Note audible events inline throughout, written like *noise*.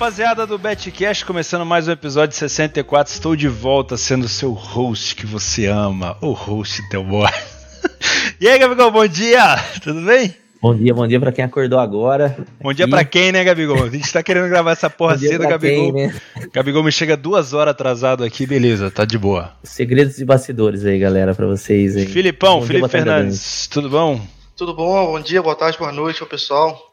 rapaziada do Betcast, começando mais um episódio 64. Estou de volta sendo seu host que você ama, o host teu *laughs* boy. e aí, Gabigol, bom dia! Tudo bem? Bom dia, bom dia pra quem acordou agora. Bom dia e... pra quem, né, Gabigol? A gente tá querendo gravar essa porra *laughs* cedo, Gabigol. Quem, né? Gabigol me chega duas horas atrasado aqui, beleza, tá de boa. Segredos de bastidores aí, galera, pra vocês aí. Filipão, bom Felipe dia, Fernandes, tudo bom? Tudo bom, bom dia, boa tarde, boa noite, pessoal.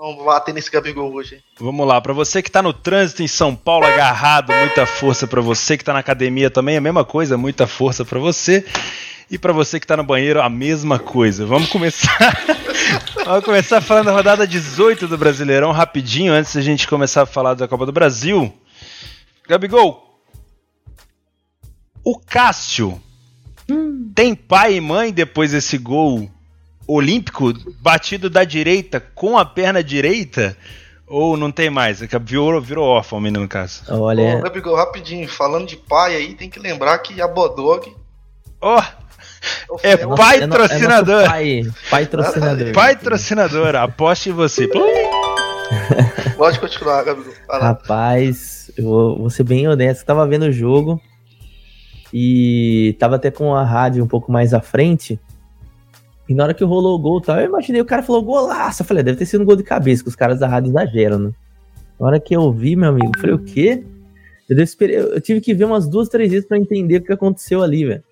Vamos bater nesse Gabigol hoje. Vamos lá, para você que tá no trânsito em São Paulo agarrado, muita força para você que tá na academia também, a mesma coisa, muita força para você. E para você que tá no banheiro, a mesma coisa. Vamos começar. *laughs* Vamos começar falando da rodada 18 do Brasileirão rapidinho antes da gente começar a falar da Copa do Brasil. Gabigol. O Cássio hum. tem pai e mãe depois desse gol olímpico batido da direita com a perna direita? Ou não tem mais? É virou, virou órfão, menino no caso. Olha. Ô, Gabigol, rapidinho, falando de pai aí, tem que lembrar que a Bodog. Ó! Oh, é pai trocinador. É pai, pai trocinador. pai trocinador, aposte em você. *laughs* Pode continuar, Gabigol. Rapaz, eu vou, vou ser bem honesto. Eu tava vendo o jogo e tava até com a rádio um pouco mais à frente. E na hora que rolou o gol, tal, eu imaginei o cara falou golaço. Eu falei, ah, deve ter sido um gol de cabeça, que os caras da rádio exageram, né? Na hora que eu vi, meu amigo, eu falei, o quê? Eu, esperei, eu tive que ver umas duas, três vezes para entender o que aconteceu ali, velho.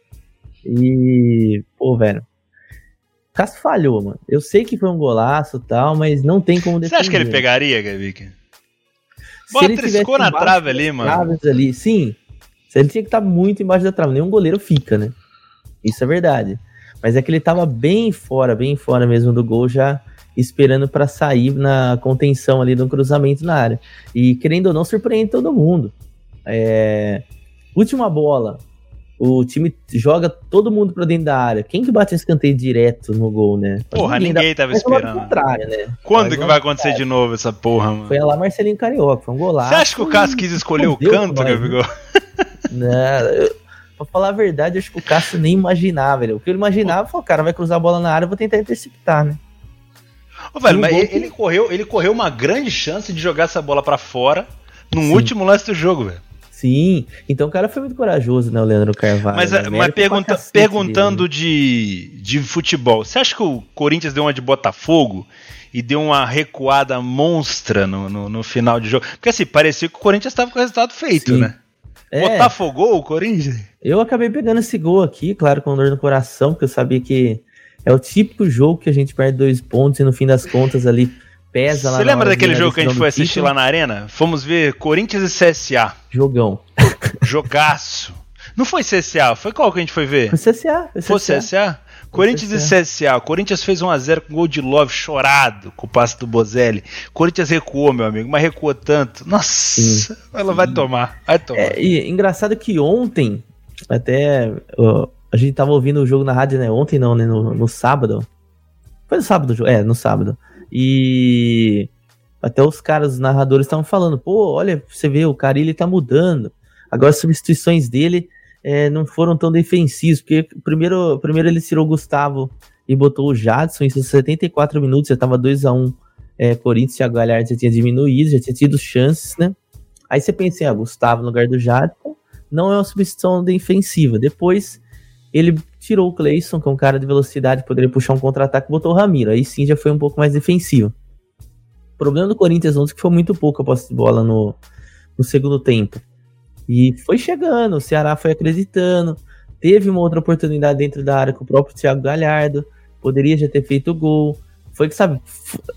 E, pô, velho. Cássio falhou, mano. Eu sei que foi um golaço e tal, mas não tem como defender. Você acha que ele pegaria, Gavic? Bota triscou na trave ali, mano. Ali, sim. Ele tinha que estar tá muito embaixo da trave. Nenhum goleiro fica, né? Isso é verdade. Mas é que ele tava bem fora, bem fora mesmo do gol, já esperando para sair na contenção ali do cruzamento na área. E querendo ou não, surpreende todo mundo. É... Última bola. O time joga todo mundo pra dentro da área. Quem que bate escanteio direto no gol, né? Porra, ninguém, ninguém tava esperando. Né? Quando Mas que vai acontecer de novo essa porra, mano? Foi lá Marcelinho Carioca, foi um golaço. Você acha que o Cássio quis escolher o canto, Gabigol? *laughs* Não, eu, Pra falar a verdade, acho que o Cássio nem imaginava, velho. O que ele imaginava foi, o cara vai cruzar a bola na área, vou tentar interceptar, né? Ô, velho, mas ele, que... ele, correu, ele correu uma grande chance de jogar essa bola para fora no Sim. último lance do jogo, velho. Sim, então o cara foi muito corajoso, né, o Leandro Carvalho. Mas, né? mas pergunta, perguntando dele, de, de futebol, você acha que o Corinthians deu uma de Botafogo e deu uma recuada monstra no, no, no final de jogo? Porque assim, parecia que o Corinthians estava com o resultado feito, Sim. né? É, Botafogou o Corinthians? Eu acabei pegando esse gol aqui, claro, com dor no coração, porque eu sabia que é o típico jogo que a gente perde dois pontos e no fim das contas ali pesa lá. Você lembra daquele jogo que a gente foi assistir lá na arena? Fomos ver Corinthians e CSA. Jogão. Jogaço. Não foi CSA, foi qual que a gente foi ver? Foi CSA. Foi CSA? Foi CSA? Corinthians e CSA. O Corinthians fez 1x0 com gol de Love chorado com o passe do Bozelli. Corinthians recuou, meu amigo, mas recuou tanto. Nossa, sim, ela vai tomar. Vai tomar. É, e engraçado que ontem, até a gente tava ouvindo o jogo na rádio, né? Ontem não, né? No, no sábado. Foi no sábado, é, no sábado. E até os caras, os narradores estavam falando, pô, olha, você vê, o Carilli tá mudando. Agora as substituições dele é, não foram tão defensivos, porque primeiro, primeiro ele tirou o Gustavo e botou o Jadson, em 74 minutos, já estava 2 a 1 é, Corinthians, Thiago Galhardo já tinha diminuído, já tinha tido chances, né? Aí você pensa em ah, Gustavo no lugar do Jadson, não é uma substituição defensiva. Depois ele tirou o Cleison, que é um cara de velocidade, poderia puxar um contra-ataque, botou o Ramiro. Aí sim já foi um pouco mais defensivo. O problema do Corinthians ontem é que foi muito pouco a posse de bola no, no segundo tempo. E foi chegando, o Ceará foi acreditando. Teve uma outra oportunidade dentro da área com o próprio Thiago Galhardo. Poderia já ter feito o gol. Foi que, sabe,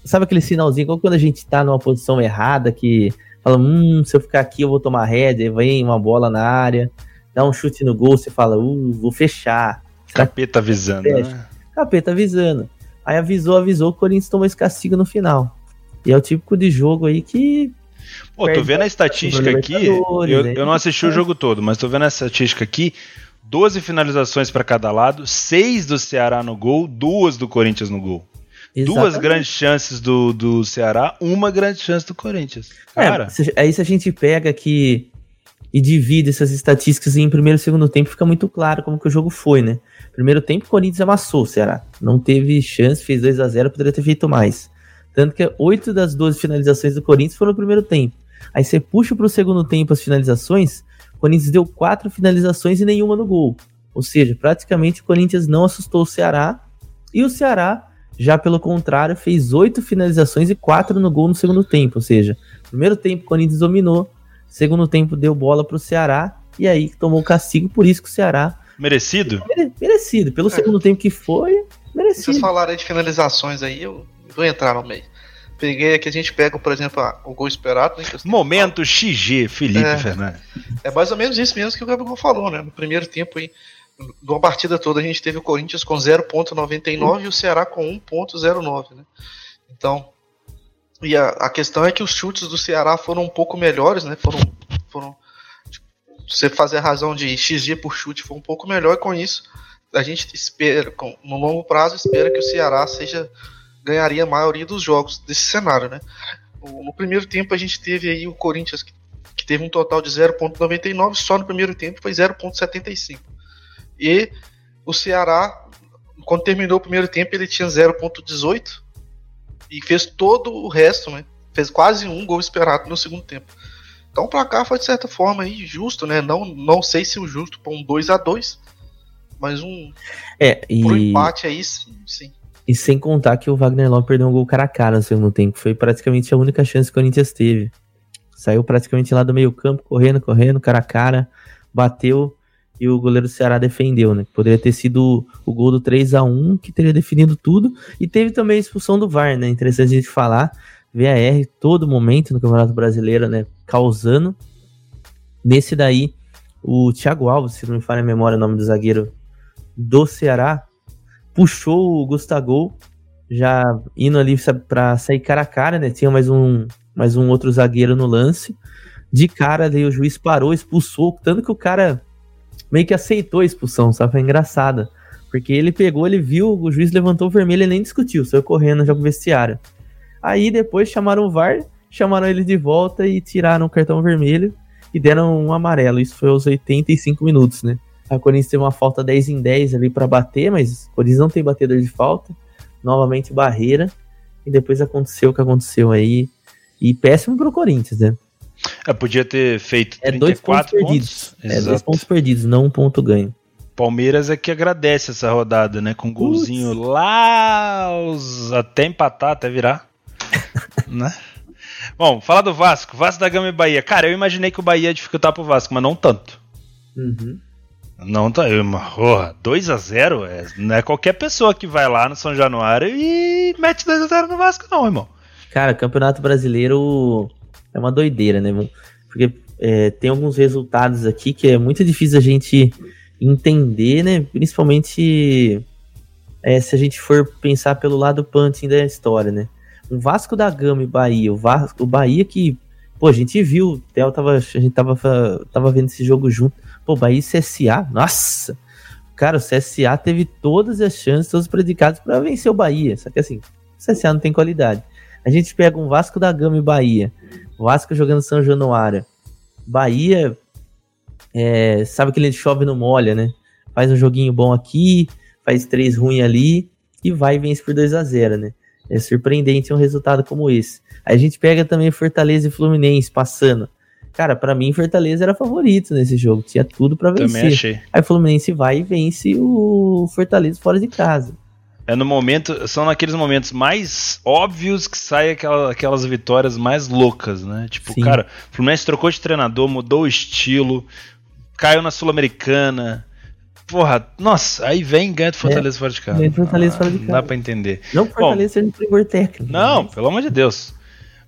sabe aquele sinalzinho, quando a gente tá numa posição errada, que fala, hum, se eu ficar aqui eu vou tomar rédea, vem uma bola na área, dá um chute no gol, você fala, uh, vou fechar. Capeta avisando, né? Capeta avisando. Aí avisou, avisou, o Corinthians tomou esse castigo no final. E é o típico de jogo aí que Pô, tô vendo a estatística aqui. Eu, eu não assisti o jogo todo, mas tô vendo a estatística aqui. 12 finalizações para cada lado, 6 do Ceará no gol, duas do Corinthians no gol. Exatamente. Duas grandes chances do, do Ceará, uma grande chance do Corinthians. É, Cara. É, aí se a gente pega aqui e divide essas estatísticas em primeiro e segundo tempo, fica muito claro como que o jogo foi, né? Primeiro tempo, o Corinthians amassou o Ceará. Não teve chance, fez 2 a 0 poderia ter feito mais. Tanto que 8 das 12 finalizações do Corinthians foram no primeiro tempo. Aí você puxa pro segundo tempo as finalizações, o Corinthians deu quatro finalizações e nenhuma no gol. Ou seja, praticamente o Corinthians não assustou o Ceará. E o Ceará, já pelo contrário, fez oito finalizações e quatro no gol no segundo tempo. Ou seja, primeiro tempo o Corinthians dominou, segundo tempo deu bola pro Ceará e aí tomou o castigo, por isso que o Ceará. Merecido? Mere, merecido. Pelo é. segundo tempo que foi, merecido. Vocês falaram de finalizações aí, eu vou entrar no meio. Peguei aqui, a gente pega, por exemplo, o gol esperado. Né, Momento XG, Felipe é, Fernandes. É mais ou menos isso mesmo que o Gabriel falou, né? No primeiro tempo aí, de uma partida toda, a gente teve o Corinthians com 0.99 e o Ceará com 1.09, né? Então, e a, a, questão é que os chutes do Ceará foram um pouco melhores, né? Foram, foram tipo, você fazer a razão de XG por chute foi um pouco melhor e com isso a gente espera, com, no longo prazo, espera que o Ceará seja ganharia a maioria dos jogos desse cenário, né? No primeiro tempo a gente teve aí o Corinthians que, que teve um total de 0.99, só no primeiro tempo foi 0.75. E o Ceará, quando terminou o primeiro tempo, ele tinha 0.18 e fez todo o resto, né? Fez quase um gol esperado no segundo tempo. Então o placar foi de certa forma aí justo, né? Não, não sei se o justo para um 2 a 2 mas um é, e... empate aí sim, sim. E sem contar que o Wagner Love perdeu um gol cara a cara no segundo tempo. Foi praticamente a única chance que o Corinthians teve. Saiu praticamente lá do meio campo, correndo, correndo, cara a cara, bateu e o goleiro do Ceará defendeu, né? Poderia ter sido o gol do 3 a 1 que teria definido tudo. E teve também a expulsão do VAR, né? Interessante a gente falar. VAR todo momento no Campeonato Brasileiro, né? Causando. Nesse daí, o Thiago Alves, se não me falha a memória o nome do zagueiro do Ceará, puxou o Gustavo, já indo ali para sair cara a cara, né? Tinha mais um, mais um outro zagueiro no lance. De cara, daí o juiz parou, expulsou, tanto que o cara meio que aceitou a expulsão, sabe? Foi engraçada. Porque ele pegou, ele viu, o juiz levantou o vermelho e nem discutiu, saiu correndo já pro vestiário. Aí depois chamaram o VAR, chamaram ele de volta e tiraram o cartão vermelho e deram um amarelo. Isso foi aos 85 minutos, né? A Corinthians teve uma falta 10 em 10 ali para bater, mas o Corinthians não tem batedor de falta. Novamente barreira. E depois aconteceu o que aconteceu aí. E péssimo pro Corinthians, né? É, podia ter feito é dois pontos perdidos. Pontos. É dois pontos perdidos, não um ponto ganho. Palmeiras é que agradece essa rodada, né? Com um golzinho lá, os... até empatar, até virar. *laughs* né? Bom, falar do Vasco. Vasco da Gama e Bahia. Cara, eu imaginei que o Bahia ia dificultar pro Vasco, mas não tanto. Uhum. Não tá. Porra, 2x0 é, não é qualquer pessoa que vai lá no São Januário e mete 2x0 no Vasco, não, irmão. Cara, Campeonato Brasileiro é uma doideira, né? Porque é, tem alguns resultados aqui que é muito difícil a gente entender, né? Principalmente é, se a gente for pensar pelo lado punting da história, né? O Vasco da Gama e Bahia, o, Vasco, o Bahia que, pô, a gente viu, o Theo tava, a gente tava, tava vendo esse jogo junto Pô, Bahia e CSA, nossa! Cara, o CSA teve todas as chances, todos os predicados para vencer o Bahia. Só que assim, o CSA não tem qualidade. A gente pega um Vasco da Gama e Bahia. Vasco jogando São Januário. Bahia, é, sabe que ele chove no molha, né? Faz um joguinho bom aqui, faz três ruim ali e vai e vence por 2 a 0 né? É surpreendente um resultado como esse. Aí a gente pega também Fortaleza e Fluminense passando. Cara, para mim, Fortaleza era favorito nesse jogo. Tinha tudo para vencer. Também achei. Aí o Fluminense vai e vence o Fortaleza fora de casa. É no momento, são naqueles momentos mais óbvios que saem aquela, aquelas vitórias mais loucas, né? Tipo, Sim. cara, o Fluminense trocou de treinador, mudou o estilo, caiu na Sul-Americana. Porra, nossa, aí vem e ganha do Fortaleza é, fora de casa. Ganha Fortaleza ah, fora de casa. Não dá pra entender. Não Fortaleza sendo primor técnico. Não, pelo amor de Deus.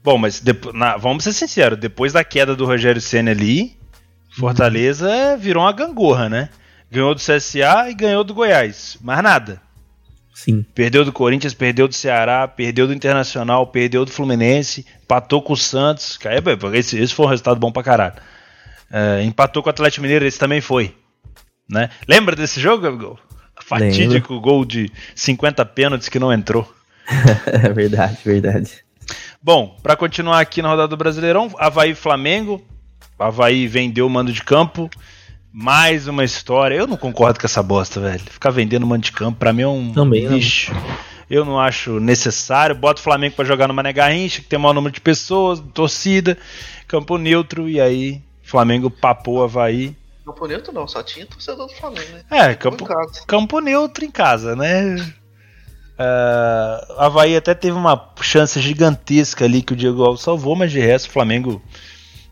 Bom, mas depois, na, vamos ser sinceros, depois da queda do Rogério Senna ali, Fortaleza uhum. virou uma gangorra, né? Ganhou do CSA e ganhou do Goiás. Mais nada. Sim. Perdeu do Corinthians, perdeu do Ceará, perdeu do Internacional, perdeu do Fluminense, empatou com o Santos. Esse, esse foi um resultado bom pra caralho. É, empatou com o Atlético Mineiro, esse também foi. Né? Lembra desse jogo, Gabigol? Fatídico gol de 50 pênaltis que não entrou. *laughs* é verdade, verdade. Bom, para continuar aqui na rodada do Brasileirão, Havaí Flamengo. Havaí vendeu o mando de campo. Mais uma história. Eu não concordo com essa bosta, velho. Ficar vendendo mando de campo, pra mim é um Também lixo. Eu não acho necessário. Bota o Flamengo para jogar no Mané Garrincha, que tem maior número de pessoas, torcida, campo neutro, e aí Flamengo papou o Havaí. Campo neutro não, só tinha torcedor do Flamengo, né? É, campo, campo neutro em casa, né? Uh, Havaí até teve uma chance gigantesca ali que o Diego Alves salvou, mas de resto o Flamengo,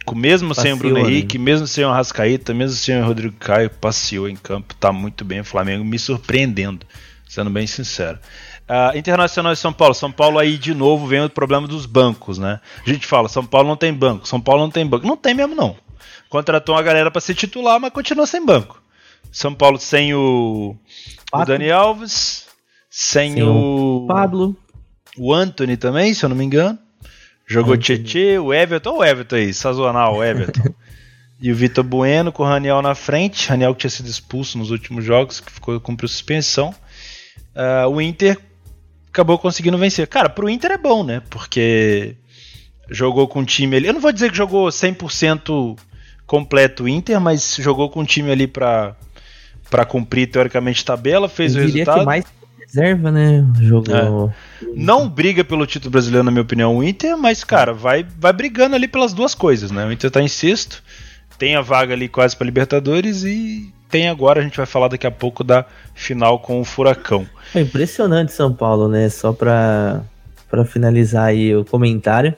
com mesmo passeou, sem o Bruno né? Henrique, mesmo sem o Rascaíta, mesmo sem o Rodrigo Caio, passeou em campo, tá muito bem o Flamengo, me surpreendendo, sendo bem sincero. Uh, Internacional de São Paulo. São Paulo aí de novo vem o problema dos bancos, né? A gente fala, São Paulo não tem banco, São Paulo não tem banco. Não tem mesmo, não. Contratou uma galera para ser titular, mas continua sem banco. São Paulo sem o, o Dani Alves, sem, o, Pablo, o Anthony também, se eu não me engano. Jogou Tietê, o Everton, o Everton aí, sazonal, o Everton. *laughs* e o Vitor Bueno com o Raniel na frente. Raniel que tinha sido expulso nos últimos jogos, que ficou cumpriu suspensão. Uh, o Inter acabou conseguindo vencer. Cara, pro Inter é bom, né? Porque jogou com um time ali. Eu não vou dizer que jogou 100% completo o Inter, mas jogou com um time ali pra, pra cumprir teoricamente tabela, fez Eu o resultado. Que mais reserva, né? Jogou. É. Não briga pelo título brasileiro, na minha opinião, o Inter, mas, cara, vai, vai brigando ali pelas duas coisas, né? O Inter tá em sexto, tem a vaga ali quase pra Libertadores e tem agora, a gente vai falar daqui a pouco da final com o Furacão. É impressionante São Paulo, né? Só pra, pra finalizar aí o comentário.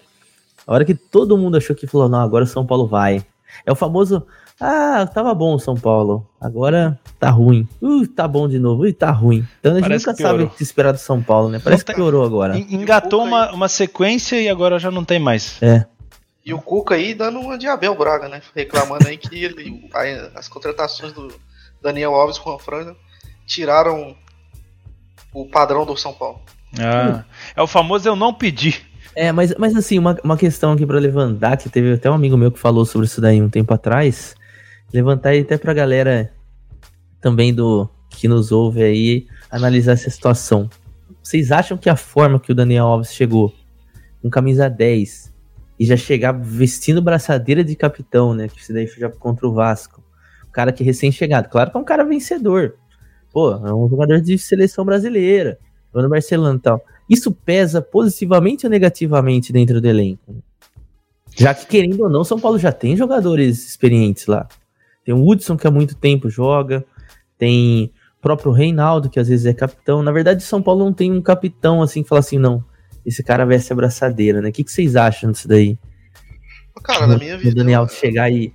A hora que todo mundo achou que falou, não, agora o São Paulo vai. É o famoso, ah, tava bom São Paulo, agora tá ruim. Uh, tá bom de novo, e tá ruim. Então a gente Parece nunca sabe o que esperar do São Paulo, né? Parece que piorou agora. Engatou uma, uma sequência e agora já não tem mais. É. E o Cuca aí dando uma de Abel Braga, né? Reclamando aí que ele, as contratações do Daniel Alves com a Franja tiraram o padrão do São Paulo. Ah, é o famoso eu não pedi. É, mas, mas assim, uma, uma questão aqui para levantar, que teve até um amigo meu que falou sobre isso daí um tempo atrás. Levantar aí até pra galera também do que nos ouve aí analisar essa situação. Vocês acham que a forma que o Daniel Alves chegou, com camisa 10, e já chegar vestindo braçadeira de capitão, né? Que isso daí foi já contra o Vasco. O cara que é recém-chegado. Claro que é um cara vencedor. Pô, é um jogador de seleção brasileira. no Barcelona e tal. Isso pesa positivamente ou negativamente dentro do elenco? Já que, querendo ou não, São Paulo já tem jogadores experientes lá. Tem o Hudson, que há muito tempo joga. Tem o próprio Reinaldo, que às vezes é capitão. Na verdade, São Paulo não tem um capitão assim que fala assim, não esse cara veste a braçadeira, né? O que, que vocês acham disso daí? Cara, na minha vida. O Daniel chegar e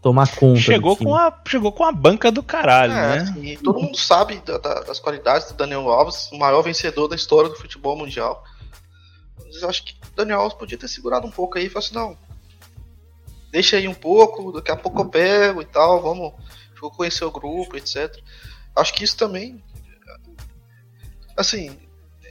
tomar conta. Chegou, com a, chegou com a banca do caralho, é, né? Assim, todo mundo sabe da, da, das qualidades do Daniel Alves, o maior vencedor da história do futebol mundial. Mas eu acho que o Daniel Alves podia ter segurado um pouco aí e falou assim: não, deixa aí um pouco, daqui a pouco eu pego e tal, vamos, vou conhecer o grupo, etc. Acho que isso também. Assim,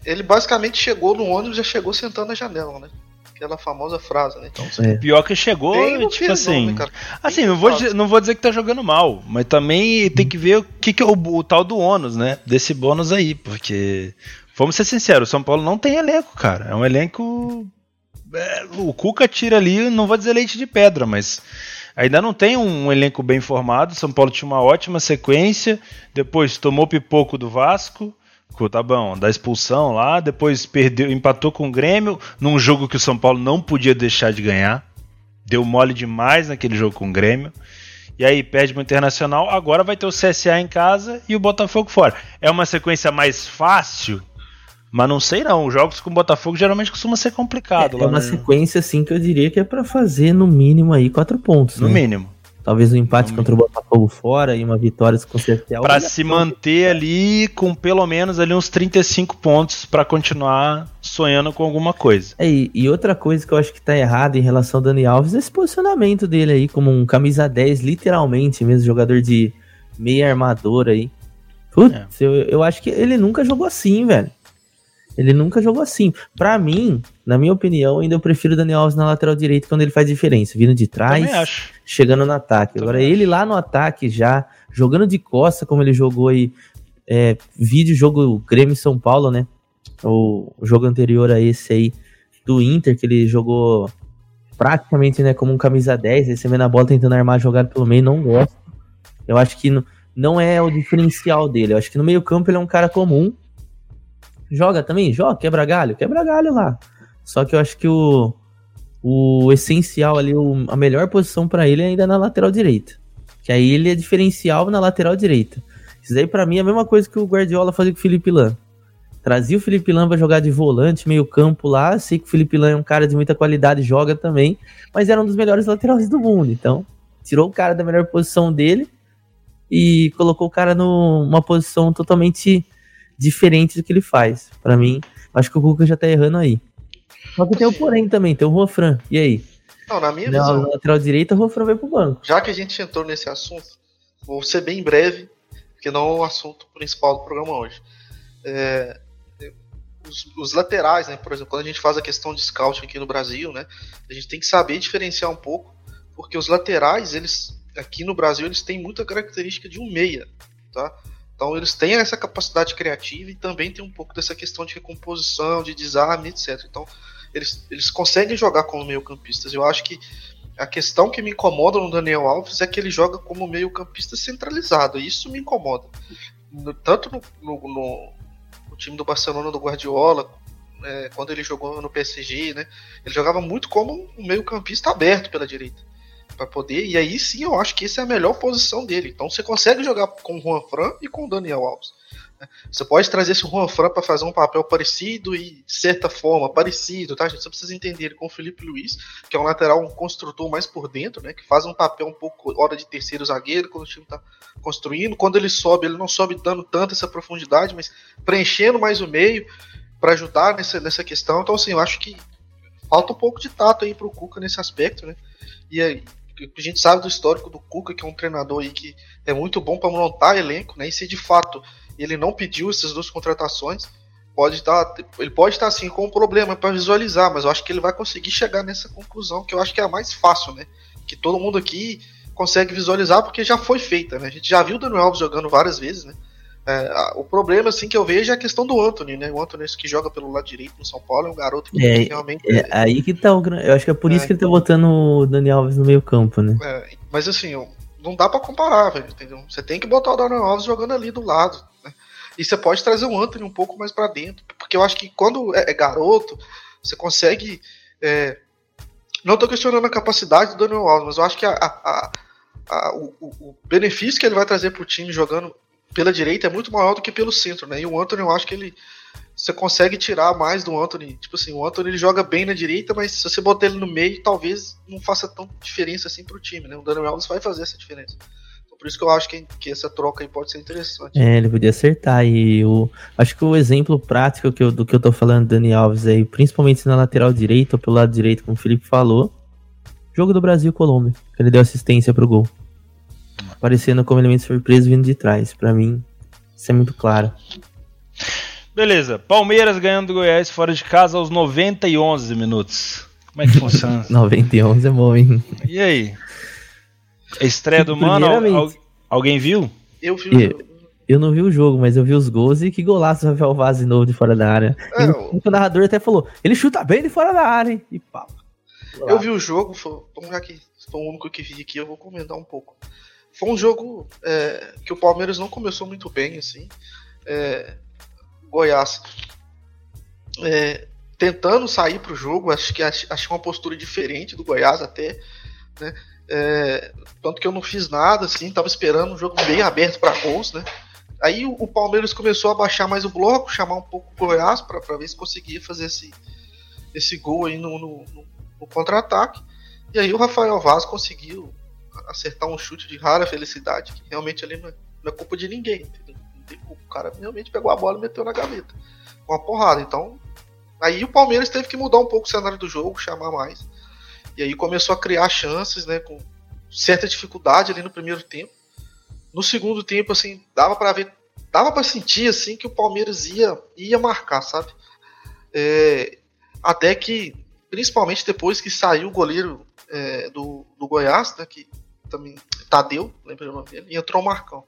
ele basicamente chegou no ônibus e já chegou sentando na janela, né? Aquela famosa frase, né? Então, é. Pior que chegou, tipo assim. Nome, assim, não vou, dizer, não vou dizer que tá jogando mal, mas também tem que ver o que, que é o, o tal do ônus, né? Desse bônus aí, porque. Vamos ser sinceros, o São Paulo não tem elenco, cara. É um elenco. É, o Cuca tira ali, não vou dizer leite de pedra, mas ainda não tem um elenco bem formado. São Paulo tinha uma ótima sequência, depois tomou pipoco do Vasco, tá bom, da expulsão lá, depois perdeu, empatou com o Grêmio num jogo que o São Paulo não podia deixar de ganhar. Deu mole demais naquele jogo com o Grêmio. E aí perde pro Internacional, agora vai ter o CSA em casa e o Botafogo fora. É uma sequência mais fácil, mas não sei não. Os jogos com o Botafogo geralmente costuma ser complicado. É, é uma sequência assim que eu diria que é para fazer no mínimo aí quatro pontos. No né? mínimo. Talvez um empate contra o Botafogo fora e uma vitória se consertar. Para se manter ali com pelo menos ali uns 35 pontos para continuar sonhando com alguma coisa. É, e, outra coisa que eu acho que tá errado em relação ao Dani Alves é esse posicionamento dele aí como um camisa 10, literalmente mesmo, jogador de meia armadora aí. Putz, é. eu, eu acho que ele nunca jogou assim, velho. Ele nunca jogou assim. Para mim, na minha opinião, ainda eu prefiro o Daniel Alves na lateral direita quando ele faz diferença, vindo de trás, chegando no ataque. Agora Também ele acho. lá no ataque já, jogando de costa, como ele jogou aí, é, vídeo jogo Grêmio São Paulo, né? O, o jogo anterior a esse aí do Inter, que ele jogou praticamente né, como um camisa 10, recebendo a bola tentando armar a jogada pelo meio, não gosto. Eu acho que não, não é o diferencial dele. Eu acho que no meio campo ele é um cara comum, Joga também? Joga, quebra galho? Quebra galho lá. Só que eu acho que o, o essencial ali, o, a melhor posição para ele é ainda na lateral direita. Que aí ele é diferencial na lateral direita. Isso daí para mim é a mesma coisa que o Guardiola fazia com o Felipe Lan. Trazia o Felipe Lan pra jogar de volante, meio campo lá. Sei que o Felipe Lan é um cara de muita qualidade, joga também. Mas era um dos melhores laterais do mundo. Então, tirou o cara da melhor posição dele e colocou o cara numa posição totalmente diferente do que ele faz. Para mim, acho que o Cuca já tá errando aí. Só que tem o porém também, tem o Juan Fran. E aí? Não, na minha na visão. lateral direita, o Juan Fran vai pro banco. Já que a gente entrou nesse assunto, vou ser bem breve, porque não é o assunto principal do programa hoje. É, os, os, laterais, né? Por exemplo, quando a gente faz a questão de scouting aqui no Brasil, né? A gente tem que saber diferenciar um pouco, porque os laterais, eles aqui no Brasil, eles têm muita característica de um meia, tá? Então eles têm essa capacidade criativa e também tem um pouco dessa questão de recomposição, de desarme, etc. Então eles, eles conseguem jogar como meio-campistas. Eu acho que a questão que me incomoda no Daniel Alves é que ele joga como meio-campista centralizado. E isso me incomoda. No, tanto no, no, no, time do Barcelona do Guardiola, é, quando ele jogou no PSG, né? Ele jogava muito como um meio-campista aberto pela direita para poder. E aí sim eu acho que essa é a melhor posição dele. Então você consegue jogar com o Juan Fran e com o Daniel Alves. Né? Você pode trazer esse Juan Fran para fazer um papel parecido e, de certa forma, parecido, tá, gente? Você precisa entender com o Felipe Luiz, que é um lateral, um construtor mais por dentro, né? Que faz um papel um pouco hora de terceiro zagueiro quando o time está construindo. Quando ele sobe, ele não sobe dando tanta essa profundidade, mas preenchendo mais o meio para ajudar nessa, nessa questão. Então, assim, eu acho que falta um pouco de tato aí pro Cuca nesse aspecto, né? E aí, a gente sabe do histórico do Cuca, que é um treinador aí que é muito bom para montar elenco, né? E se de fato ele não pediu essas duas contratações, pode estar, ele pode estar assim com um problema para visualizar, mas eu acho que ele vai conseguir chegar nessa conclusão que eu acho que é a mais fácil, né? Que todo mundo aqui consegue visualizar porque já foi feita, né? A gente já viu o Daniel Alves jogando várias vezes, né? É, o problema, assim, que eu vejo é a questão do Anthony, né? O Anthony que joga pelo lado direito no São Paulo é um garoto que é, realmente. É, aí que tá o grande. Eu acho que é por é, isso que ele tá botando o Daniel Alves no meio campo, né? É, mas assim, não dá para comparar, velho, entendeu? Você tem que botar o Daniel Alves jogando ali do lado, né? E você pode trazer o Anthony um pouco mais para dentro, porque eu acho que quando é, é garoto, você consegue. É, não tô questionando a capacidade do Daniel Alves, mas eu acho que a, a, a, o, o benefício que ele vai trazer pro time jogando pela direita é muito maior do que pelo centro, né? E o Anthony, eu acho que ele. Você consegue tirar mais do Anthony. Tipo assim, o Anthony ele joga bem na direita, mas se você botar ele no meio, talvez não faça tanta diferença assim pro time, né? O Daniel Alves vai fazer essa diferença. Então, por isso que eu acho que, que essa troca aí pode ser interessante. É, ele podia acertar. E o, acho que o exemplo prático que eu, do que eu tô falando do Dani Alves aí, principalmente na lateral direita ou pelo lado direito, como o Felipe falou, jogo do Brasil-Colômbia, que ele deu assistência pro gol aparecendo como elemento surpresa vindo de trás. Para mim, isso é muito claro. Beleza, Palmeiras ganhando do Goiás fora de casa aos 90 e 11 minutos. Como é que funciona? *laughs* 90 e 11 é bom, hein? E aí? A estreia do Mano, al alguém viu? Eu vi. Eu, eu não vi o jogo, mas eu vi os gols e que golaço o Rafael Vaz de novo de fora da área. É, o... o narrador até falou, ele chuta bem de fora da área, hein? E pá. Eu vi o jogo, foi, já que foi o único que vi aqui, eu vou comentar um pouco. Foi um jogo é, que o Palmeiras não começou muito bem, assim. É, Goiás é, tentando sair para o jogo, acho que achei uma postura diferente do Goiás até, né? É, tanto que eu não fiz nada, assim, tava esperando um jogo bem aberto para gols, né? Aí o, o, Palmeiras começou a baixar mais o bloco, chamar um pouco o Goiás para ver se conseguia fazer esse, esse gol aí no, no, no, no contra-ataque. E aí o Rafael Vaz conseguiu acertar um chute de rara felicidade, que realmente ali não é, é culpa de ninguém, entendeu? O cara realmente pegou a bola e meteu na gaveta. Com uma porrada. Então, aí o Palmeiras teve que mudar um pouco o cenário do jogo, chamar mais. E aí começou a criar chances, né, com certa dificuldade ali no primeiro tempo. No segundo tempo, assim, dava para ver, dava para sentir assim que o Palmeiras ia ia marcar, sabe? É, até que, principalmente depois que saiu o goleiro é, do, do Goiás, né, que também Tadeu, lembra o nome dele, e entrou o Marcão.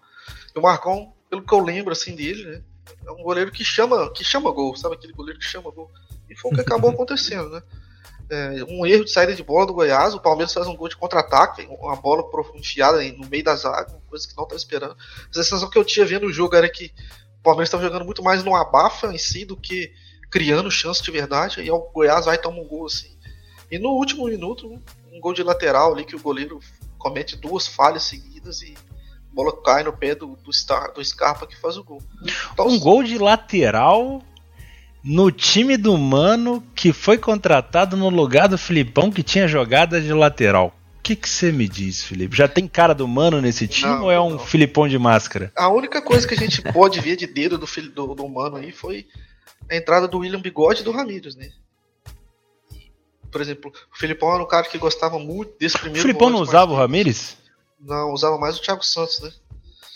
E o Marcão, pelo que eu lembro assim dele, né, é um goleiro que chama, que chama gol, sabe aquele goleiro que chama gol. E foi o que acabou *laughs* acontecendo, né? É, um erro de saída de bola do Goiás, o Palmeiras faz um gol de contra-ataque, uma bola enfiada no meio da zaga, uma coisa que não estava esperando. A sensação que eu tinha vendo o jogo era que Palmeiras estava jogando muito mais no abafa em si do que criando chance de verdade. E o Goiás vai tomar um gol assim. E no último minuto, um gol de lateral ali que o goleiro comete duas falhas seguidas e a bola cai no pé do, do, Star, do Scarpa que faz o gol. Então, um gol de lateral no time do Mano que foi contratado no lugar do Filipão que tinha jogada de lateral. O que você me diz, Felipe? Já tem cara do Mano nesse time não, ou é um não. Filipão de máscara? A única coisa que a gente *laughs* pode ver de dedo do, do, do Mano aí foi a entrada do William Bigode e do Ramírez, né? Por exemplo, o Filipão era um cara que gostava muito desse primeiro. O Filipão não usava o Ramírez? Não, usava mais o Thiago Santos, né?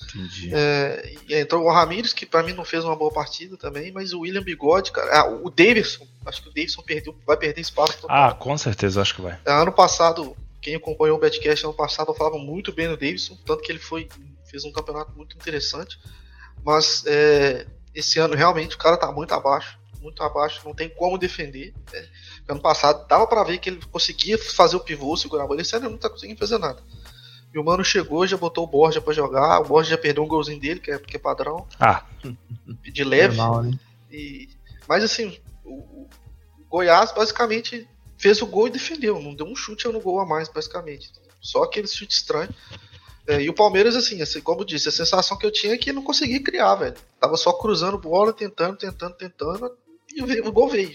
Entendi. É, e entrou o Ramires, que para mim não fez uma boa partida também, mas o William Bigode, cara. Ah, o Davidson, acho que o Davidson perdeu, vai perder espaço. Ah, com certeza, acho que vai. É, ano passado, quem acompanhou o Betcast ano passado, eu falava muito bem do Davidson, tanto que ele foi fez um campeonato muito interessante. Mas é, esse ano realmente o cara tá muito abaixo, muito abaixo, não tem como defender. Né? Ano passado dava para ver que ele conseguia fazer o pivô, segurar a bola. Esse ano ele não tá conseguindo fazer nada. E o mano chegou, já botou o Borja para jogar. O Borja já perdeu um golzinho dele, que é, porque é padrão. Ah. De leve. Normal, né? e, mas assim, o, o, Goiás basicamente fez o gol e defendeu. Não deu um chute no gol a mais, basicamente. Só aquele chute estranho. É, e o Palmeiras, assim, assim, como eu disse, a sensação que eu tinha é que não conseguia criar, velho. Tava só cruzando bola, tentando, tentando, tentando. E o, gol veio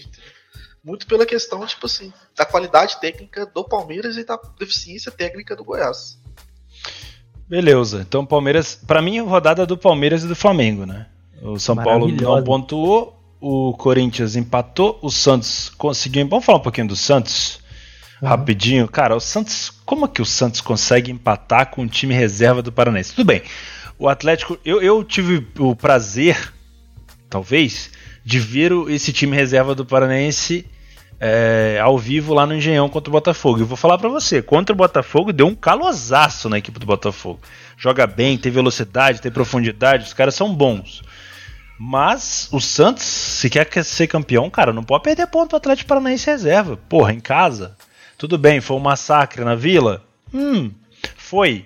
muito pela questão, tipo assim, da qualidade técnica do Palmeiras e da deficiência técnica do Goiás. Beleza. Então, Palmeiras, para mim, rodada do Palmeiras e do Flamengo, né? O São Paulo não pontuou, o Corinthians empatou, o Santos conseguiu. Vamos falar um pouquinho do Santos? Uhum. Rapidinho. Cara, o Santos. Como é que o Santos consegue empatar com o time reserva do Paranense? Tudo bem. O Atlético. Eu, eu tive o prazer, talvez, de ver esse time reserva do Paranense é, ao vivo lá no Engenhão contra o Botafogo. Eu vou falar para você, contra o Botafogo deu um calosaço na equipe do Botafogo. Joga bem, tem velocidade, tem profundidade, os caras são bons. Mas o Santos, se quer ser campeão, cara, não pode perder ponto pro Atlético Paranaense reserva. Porra, em casa. Tudo bem, foi um massacre na Vila? Hum, foi.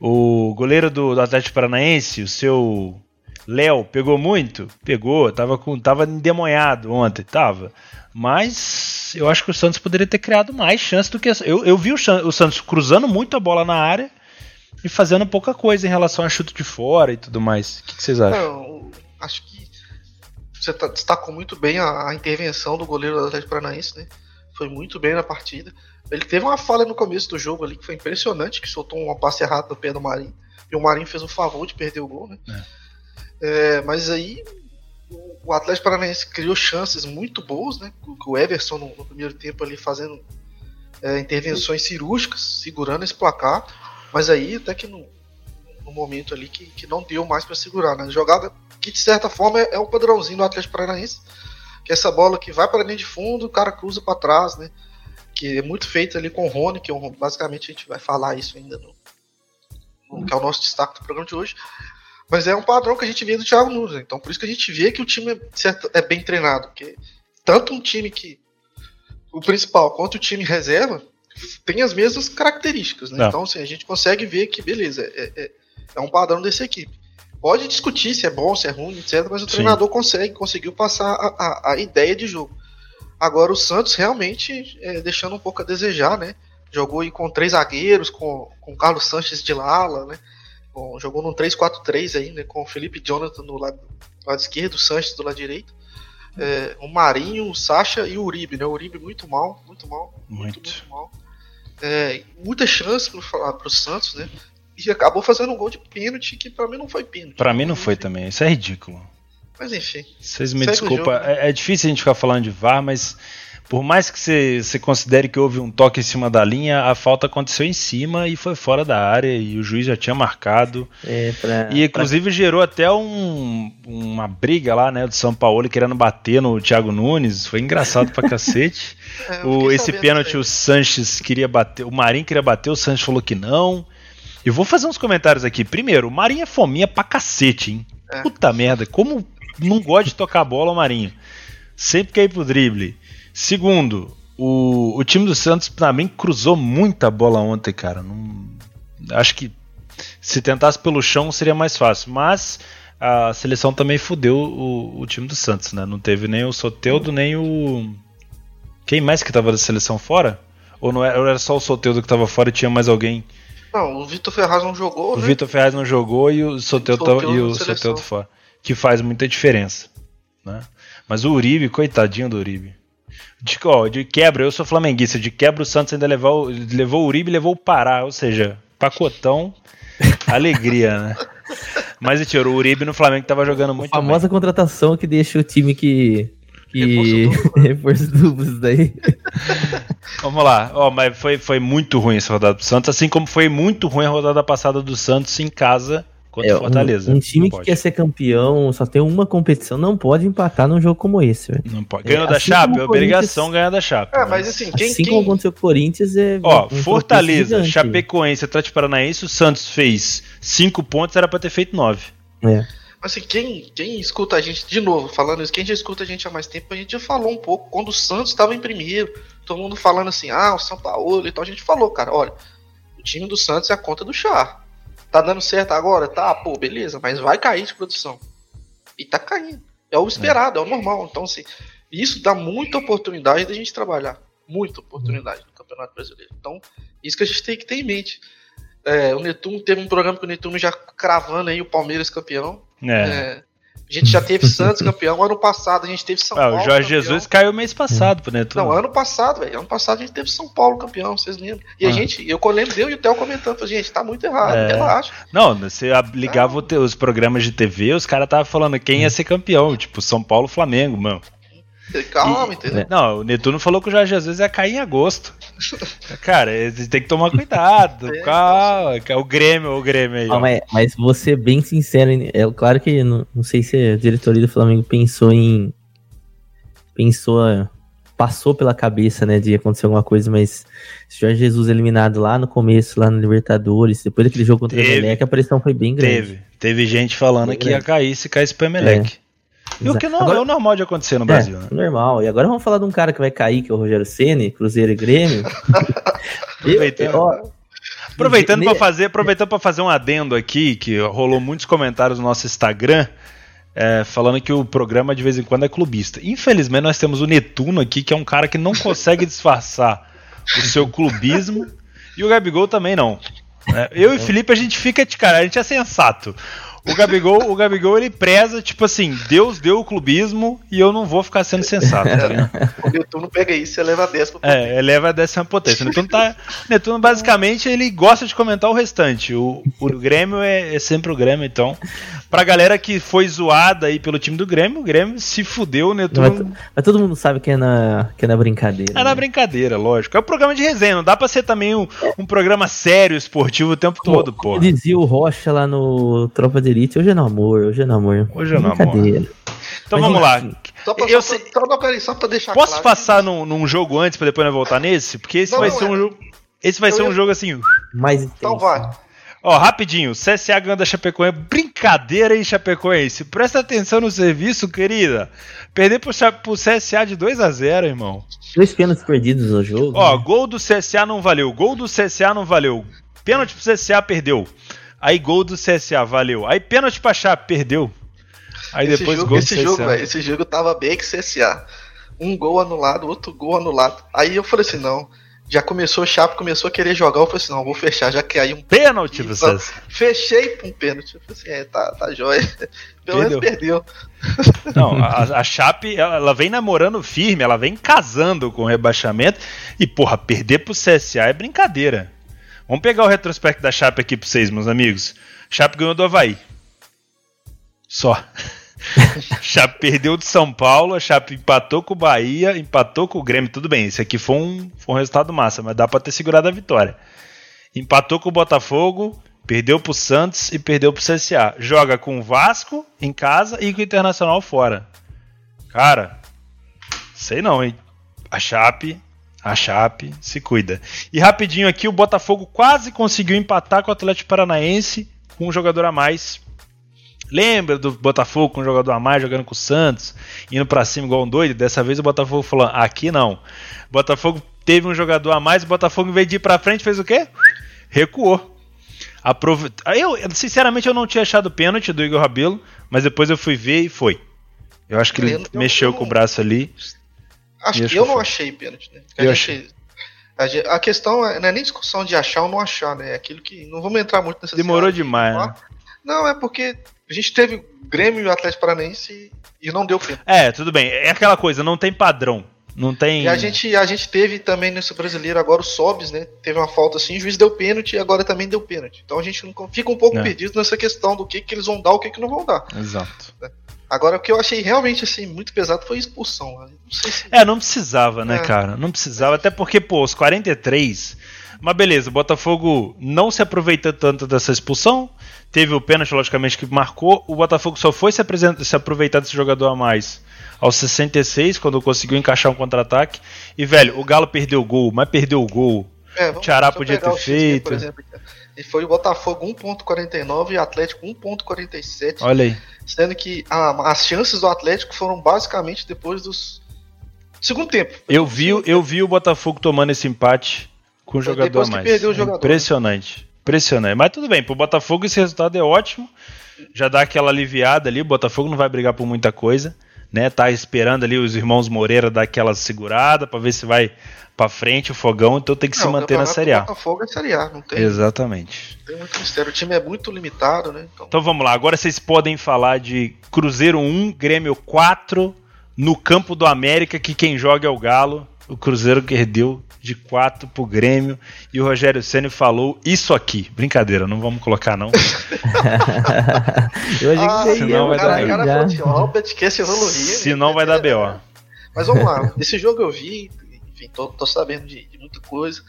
O goleiro do, do Atlético Paranaense, o seu Léo, pegou muito? Pegou, tava, com, tava endemoniado ontem, tava. Mas eu acho que o Santos poderia ter criado mais chance do que. Eu, eu vi o, o Santos cruzando muito a bola na área e fazendo pouca coisa em relação a chute de fora e tudo mais. O que, que vocês acham? Não, acho que você tá, destacou muito bem a, a, intervenção do goleiro do Atlético Paranaense, né? Foi muito bem na partida. Ele teve uma falha no começo do jogo ali que foi impressionante, que soltou uma passe errada no pé do Marinho. E o Marinho fez o favor de perder o gol, né? É. É, mas aí o Atlético Paranaense criou chances muito boas, né? Com o Everson no, no primeiro tempo ali fazendo é, intervenções cirúrgicas, segurando esse placar. Mas aí até que no, no momento ali que, que não deu mais para segurar, né? Jogada que de certa forma é, é o padrãozinho do Atlético Paranaense, que é essa bola que vai para linha de fundo, o cara cruza para trás, né? Que é muito feito ali com o Rony, que é basicamente a gente vai falar isso ainda no, no que é o nosso destaque do programa de hoje. Mas é um padrão que a gente vê do Thiago Nunes. Né? Então por isso que a gente vê que o time é, certo, é bem treinado. Porque tanto um time que. O principal quanto o time reserva tem as mesmas características. Né? Então assim, a gente consegue ver que, beleza, é, é, é, um padrão dessa equipe. Pode discutir se é bom, se é ruim, etc. Mas o Sim. treinador consegue, conseguiu passar a, a, a, ideia de jogo. Agora o Santos realmente é, deixando um pouco a desejar, né? Jogou aí com três zagueiros, com, com Carlos Sanches de Lala, né? Com, jogou num 3-4-3 aí, né, com o Felipe Jonathan no lado, lado esquerdo, o Sanches do lado direito. É, o Marinho, o Sacha e o Uribe, né? O Uribe muito mal, muito mal, muito, muito, muito mal. É, muita chance para o Santos, né? E acabou fazendo um gol de pênalti que para mim não foi pênalti. Para mim não foi também, isso é ridículo. Mas enfim. Vocês me desculpem, é, é, difícil a gente ficar falando de VAR, mas por mais que você considere que houve um toque em cima da linha, a falta aconteceu em cima e foi fora da área e o juiz já tinha marcado. É, pra, e inclusive pra... gerou até um, uma briga lá, né, do São Paulo querendo bater no Thiago Nunes. Foi engraçado pra cacete. *laughs* é, o, esse pênalti o Sanches queria bater, o Marinho queria bater, o Sanches falou que não. Eu vou fazer uns comentários aqui. Primeiro, o Marinho é fominha pra cacete, hein? É. Puta merda, como não gosta de tocar a bola o Marinho. Sempre quer ir pro drible. Segundo, o, o time do Santos também cruzou muita bola ontem, cara. Não, acho que se tentasse pelo chão seria mais fácil. Mas a seleção também fudeu o, o time do Santos, né? Não teve nem o Soteudo, nem o. Quem mais que tava da seleção fora? Ou não era, ou era só o Soteudo que tava fora e tinha mais alguém? Não, o Vitor Ferraz não jogou, O né? Vitor Ferraz não jogou e o Soteudo, tava- e o. Soteudo fora. Que faz muita diferença. Né? Mas o Uribe, coitadinho do Uribe. De, ó, de quebra, eu sou flamenguista. De quebra, o Santos ainda levou, levou o Uribe e levou o Pará. Ou seja, pacotão, *laughs* alegria, né? Mas, tio, o Uribe no Flamengo tava jogando muito A famosa contratação que deixa o time que. que reforço duplo, *laughs* isso daí. bem. *laughs* Vamos lá. Ó, mas foi, foi muito ruim essa rodada do Santos. Assim como foi muito ruim a rodada passada do Santos em casa contra É, o Fortaleza. Um, um time que quer ser campeão, só tem uma competição, não pode empatar num jogo como esse, velho. Não pode. É, Ganhou da assim Chape, é obrigação ganhar da Chape. É, né? mas assim, quem, assim quem- como aconteceu com o Corinthians, é. Ó, um Fortaleza. Chapecoense, Atlético Paranaense, o Santos fez 5 pontos, era pra ter feito 9. É. Assim, quem, quem escuta a gente, de novo, falando isso, quem já escuta a gente há mais tempo, a gente já falou um pouco, quando o Santos estava em primeiro, todo mundo falando assim, ah, o São Paulo e tal, a gente falou, cara, olha, o time do Santos é a conta do chá. Tá dando certo agora? Tá, pô, beleza, mas vai cair de produção. E tá caindo. É o esperado, é, o normal. Então, assim, isso dá muita oportunidade da gente trabalhar. Muita oportunidade no Campeonato Brasileiro. Então, isso que a gente tem que ter em mente. É, o Netuno teve um programa com o Netuno já cravando aí o Palmeiras campeão. É. É, a gente já teve *laughs* Santos campeão. Ano passado a gente teve São Ah, Paulo. o Jorge campeão. Jesus caiu mês passado pro Netuno. Não, ano passado, velho. Ano passado a gente teve São Paulo campeão, vocês lembram? E a Ah. gente, eu lembro eu e o Theo comentando, falei, gente, tá muito errado, É. relaxa. Não, você ligava os programas de TV, os caras estavam falando quem ia ser campeão, tipo São Paulo Flamengo, mano. Calma, E- entendeu? Não, o Netuno falou que o Jorge Jesus ia cair em agosto. Cara, eles têm que tomar cuidado. *laughs* É, calma, que é o Grêmio, o Grêmio aí. Ah, mas, mas vou ser bem sincero, é claro que não, não sei se a diretoria do Flamengo pensou em. Pensou. Passou pela cabeça, né, de acontecer alguma coisa, mas se Jorge Jesus eliminado lá no começo, lá no Libertadores, depois daquele jogo contra Teve. o Emelec, a pressão foi bem grande. Teve. Teve gente falando que ia cair se caísse pro Emelec. E o que não Agora- é o normal de acontecer no Brasil, é, né? normal. E agora vamos falar de um cara que vai cair, que é o Rogério Ceni, Cruzeiro e Grêmio. *laughs* Aproveitando. Eu- ó, Aproveitando para fazer, aproveitando para fazer um adendo aqui, que rolou muitos comentários no nosso Instagram, é, falando que o programa de vez em quando é clubista. Infelizmente nós temos o Netuno aqui, que é um cara que não consegue disfarçar o seu clubismo, e o Gabigol também não. É, eu e o Felipe a gente fica de cara, a gente é sensato. O Gabigol, o Gabigol ele preza, tipo assim, Deus deu o clubismo e eu não vou ficar sendo sensato, tá? *laughs* O Netuno pega isso e leva a 10 pro É, eleva a décima potência. O Netuno, tá, Netuno, basicamente, ele gosta de comentar o restante. O, o Grêmio é, é sempre o Grêmio, então. Pra galera que foi zoada aí pelo time do Grêmio, o Grêmio se fudeu, o Mas, Netuno. mas todo mundo sabe que é na, que é na brincadeira. É na né? brincadeira, lógico. É um programa de resenha, não dá pra ser também um, um programa sério, esportivo o tempo todo, Como pô. dizia o Rocha lá no Tropa de Elite, hoje é no amor, hoje é no amor. Hoje é no amor. Brincadeira. Então Mas vamos lá. enfim, Só pra, Eu só, sei- pra, só, não, peraí, só pra deixar Posso claro. passar num, num jogo antes pra depois nós voltar nesse? Porque esse Não, vai não, ser um é. jogo. Esse vai Eu ser um ia- jogo assim. Mais intenso. Então vai. Ó, rapidinho, CSA ganhando da Chapecoense. Brincadeira, hein, Chapecoense? Presta atenção no serviço, querida. Perder pro, pro CSA de 2 a 0 irmão. Dois pênaltis perdidos no jogo. Ó, né? gol do CSA não valeu. Gol do CSA não valeu. Pênalti pro CSA, perdeu. Aí gol do CSA, valeu. Aí pênalti pra Chape, perdeu. Aí esse depois jogo, gol do esse CSA. jogo, velho, esse jogo tava bem que CSA. Um gol anulado, outro gol anulado. Aí eu falei assim, não. Já começou o Chape, começou a querer jogar. Eu falei assim, não, vou fechar, já que aí um Pênalti Então, CSA. Fechei um pênalti. Eu falei assim, é, tá, tá jóia. *laughs* Pelo menos perdeu. Não, a, a Chape, ela, ela vem namorando firme, ela vem casando com o rebaixamento. E, porra, perder pro CSA é brincadeira. Vamos pegar o retrospecto da Chape aqui pra vocês, meus amigos. Chape ganhou do Havaí. Só. *laughs* Chape perdeu do São Paulo, a Chape empatou com o Bahia, empatou com o Grêmio, tudo bem. Esse aqui foi um, foi um resultado massa, mas dá pra ter segurado a vitória. Empatou com o Botafogo, perdeu pro Santos e perdeu pro CSA. Joga com o Vasco em casa e com o Internacional fora. Cara, sei não, hein? A Chape, a Chape se cuida. E rapidinho aqui, o Botafogo quase conseguiu empatar com o Atlético Paranaense com um jogador a mais. Lembra do Botafogo com um jogador a mais jogando com o Santos, indo pra cima igual um doido? Dessa vez o Botafogo falou: aqui não. O Botafogo teve um jogador a mais, o Botafogo, em vez de ir pra frente, fez o quê? Recuou. Aprove... Eu, sinceramente, eu não tinha achado pênalti do Igor Rabelo, mas depois eu fui ver e foi. Eu acho que ele eu, mexeu eu com o braço ali. Acho que eu não achei pênalti, né? Eu gente, achei. A questão é, não é nem discussão de achar ou não achar, né? É aquilo que. Não vamos entrar muito nessa Demorou demais, né? Não, é porque a gente teve Grêmio e o Atlético Paranaense e não deu pênalti. É, tudo bem. É aquela coisa, não tem padrão. Não tem. E a gente, a gente teve também nesse brasileiro agora o Sobs, né? Teve uma falta assim, o juiz deu pênalti e agora também deu pênalti. Então a gente fica um pouco é. perdido nessa questão do que, que eles vão dar o que, que não vão dar. Exato. Né? Agora o que eu achei realmente assim muito pesado foi a expulsão. Não se... É, não precisava, né, é. cara? Não precisava, até porque, pô, os 43. Mas beleza, o Botafogo não se aproveitou tanto dessa expulsão. Teve o pênalti, logicamente, que marcou. O Botafogo só foi se, se aproveitar desse jogador a mais aos 66, quando conseguiu encaixar um contra-ataque. E, velho, o Galo perdeu o gol, mas perdeu o gol. É, o Tiará podia ter feito. por exemplo, e foi o Botafogo 1.49 e o Atlético 1.47. Olha aí. Sendo que a, as chances do Atlético foram basicamente depois dos segundo tempo. Eu vi, eu vi o Botafogo tomando esse empate com o jogador a mais. Perdeu o jogador, Impressionante. Impressionante. Mas tudo bem, pro Botafogo esse resultado é ótimo. Já dá aquela aliviada ali, o Botafogo não vai brigar por muita coisa né? Tá esperando ali os irmãos Moreira dar aquela segurada para ver se vai para frente o fogão, então tem que não, se manter na Série A. Botafogo é Série A, não tem. Exatamente. Não tem muito mistério, o time é muito limitado, né? Então... então vamos lá, agora vocês podem falar de Cruzeiro 1, Grêmio 4 no campo do América, que quem joga é o Galo. O Cruzeiro perdeu de 4 pro Grêmio e o Rogério Ceni falou isso aqui. Brincadeira, não vamos colocar não. *laughs* Eu achei ah, que senão vai dar cara, assim, Robert quer se evoluir. Senão vai dar BO. Mas vamos lá, esse jogo eu vi, enfim, tô, tô sabendo de, de, muita coisa.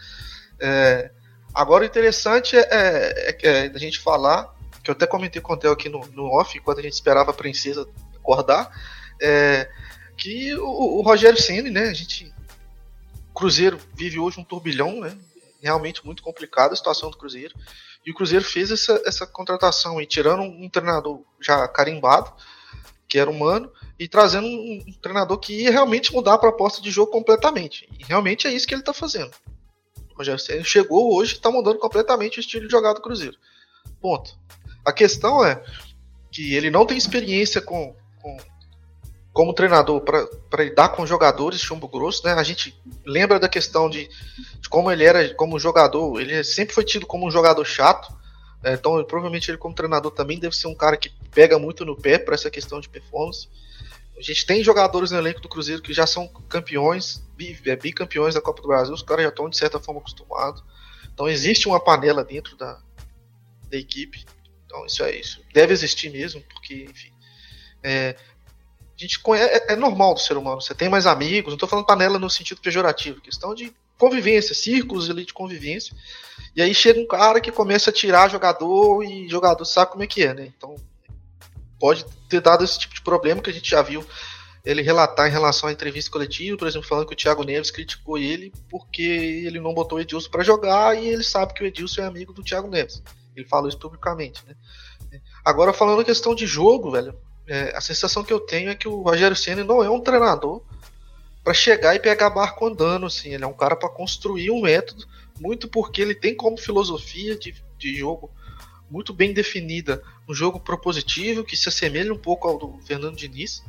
É, agora o interessante é, é, é, é, a gente falar, que eu até comentei com o Theo aqui no, no off, enquanto a gente esperava a princesa acordar, é, que o, o Rogério Ceni, né, a gente Cruzeiro vive hoje um turbilhão, né? Realmente muito complicada a situação do Cruzeiro. E o Cruzeiro fez essa, essa contratação e tirando um treinador já carimbado, que era humano, e trazendo um, treinador que ia realmente mudar a proposta de jogo completamente. E realmente é isso que ele está fazendo. O Rogério chegou hoje e está mudando completamente o estilo de jogar do Cruzeiro. Ponto. A questão é que ele não tem experiência com, com como treinador para lidar com jogadores chumbo grosso, né? A gente lembra da questão de, de, como ele era como jogador, ele sempre foi tido como um jogador chato, né? então provavelmente ele como treinador também deve ser um cara que pega muito no pé para essa questão de performance. A gente tem jogadores no elenco do Cruzeiro que já são campeões, é, bicampeões da Copa do Brasil, os caras já estão de certa forma acostumados. Então existe uma panela dentro da, da equipe. Então isso é isso. Deve existir mesmo, porque, enfim. É, gente conhece, é, é, normal do ser humano. Você tem mais amigos, não estou falando panela no sentido pejorativo, questão de convivência, círculos ali de convivência. E aí chega um cara que começa a tirar jogador e jogador sabe como é que é, né? Então pode ter dado esse tipo de problema que a gente já viu ele relatar em relação à entrevista coletiva, por exemplo, falando que o Thiago Neves criticou ele porque ele não botou o Edilson para jogar e ele sabe que o Edilson é amigo do Thiago Neves. Ele falou isso publicamente, né? Agora falando a questão de jogo, velho, é, a sensação que eu tenho é que o Rogério Ceni não é um treinador para chegar e pegar barco andando, assim. Ele é um cara para construir um método, muito porque ele tem como filosofia de, de jogo muito bem definida, um jogo propositivo que se assemelha um pouco ao do Fernando Diniz.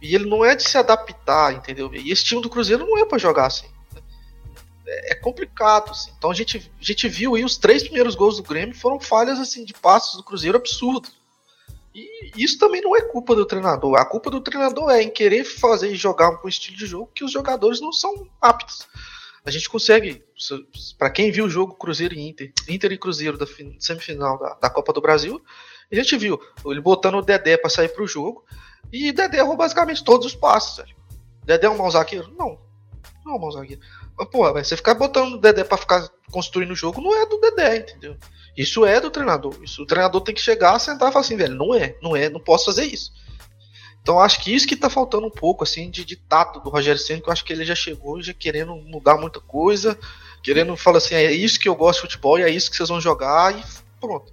E ele não é de se adaptar, entendeu? E esse time do Cruzeiro não é para jogar assim. É, é complicado, assim. Então a gente, a gente viu aí os três primeiros gols do Grêmio foram falhas assim de passos do Cruzeiro absurdos. E isso também não é culpa do treinador. A culpa do treinador é em querer fazer e jogar um estilo de jogo que os jogadores não são aptos. A gente consegue, para quem viu o jogo Cruzeiro e Inter, Inter e Cruzeiro da semifinal da, da Copa do Brasil, a gente viu ele botando o Dedé para sair pro jogo e Dedé errou basicamente todos os passos. Velho. Dedé é um mau zagueiro? Não. Não é um mau zagueiro. Mas, porra, você ficar botando o Dedé para ficar construindo o jogo não é do Dedé, entendeu? Isso é do treinador. Isso, o treinador tem que chegar, sentar e falar assim, velho, não é, não é, não posso fazer isso. Então acho que isso que tá faltando um pouco, assim, de, de tato do Rogério Senna, que eu acho que ele já chegou já querendo mudar muita coisa, querendo falar assim, é isso que eu gosto de futebol e é isso que vocês vão jogar e pronto.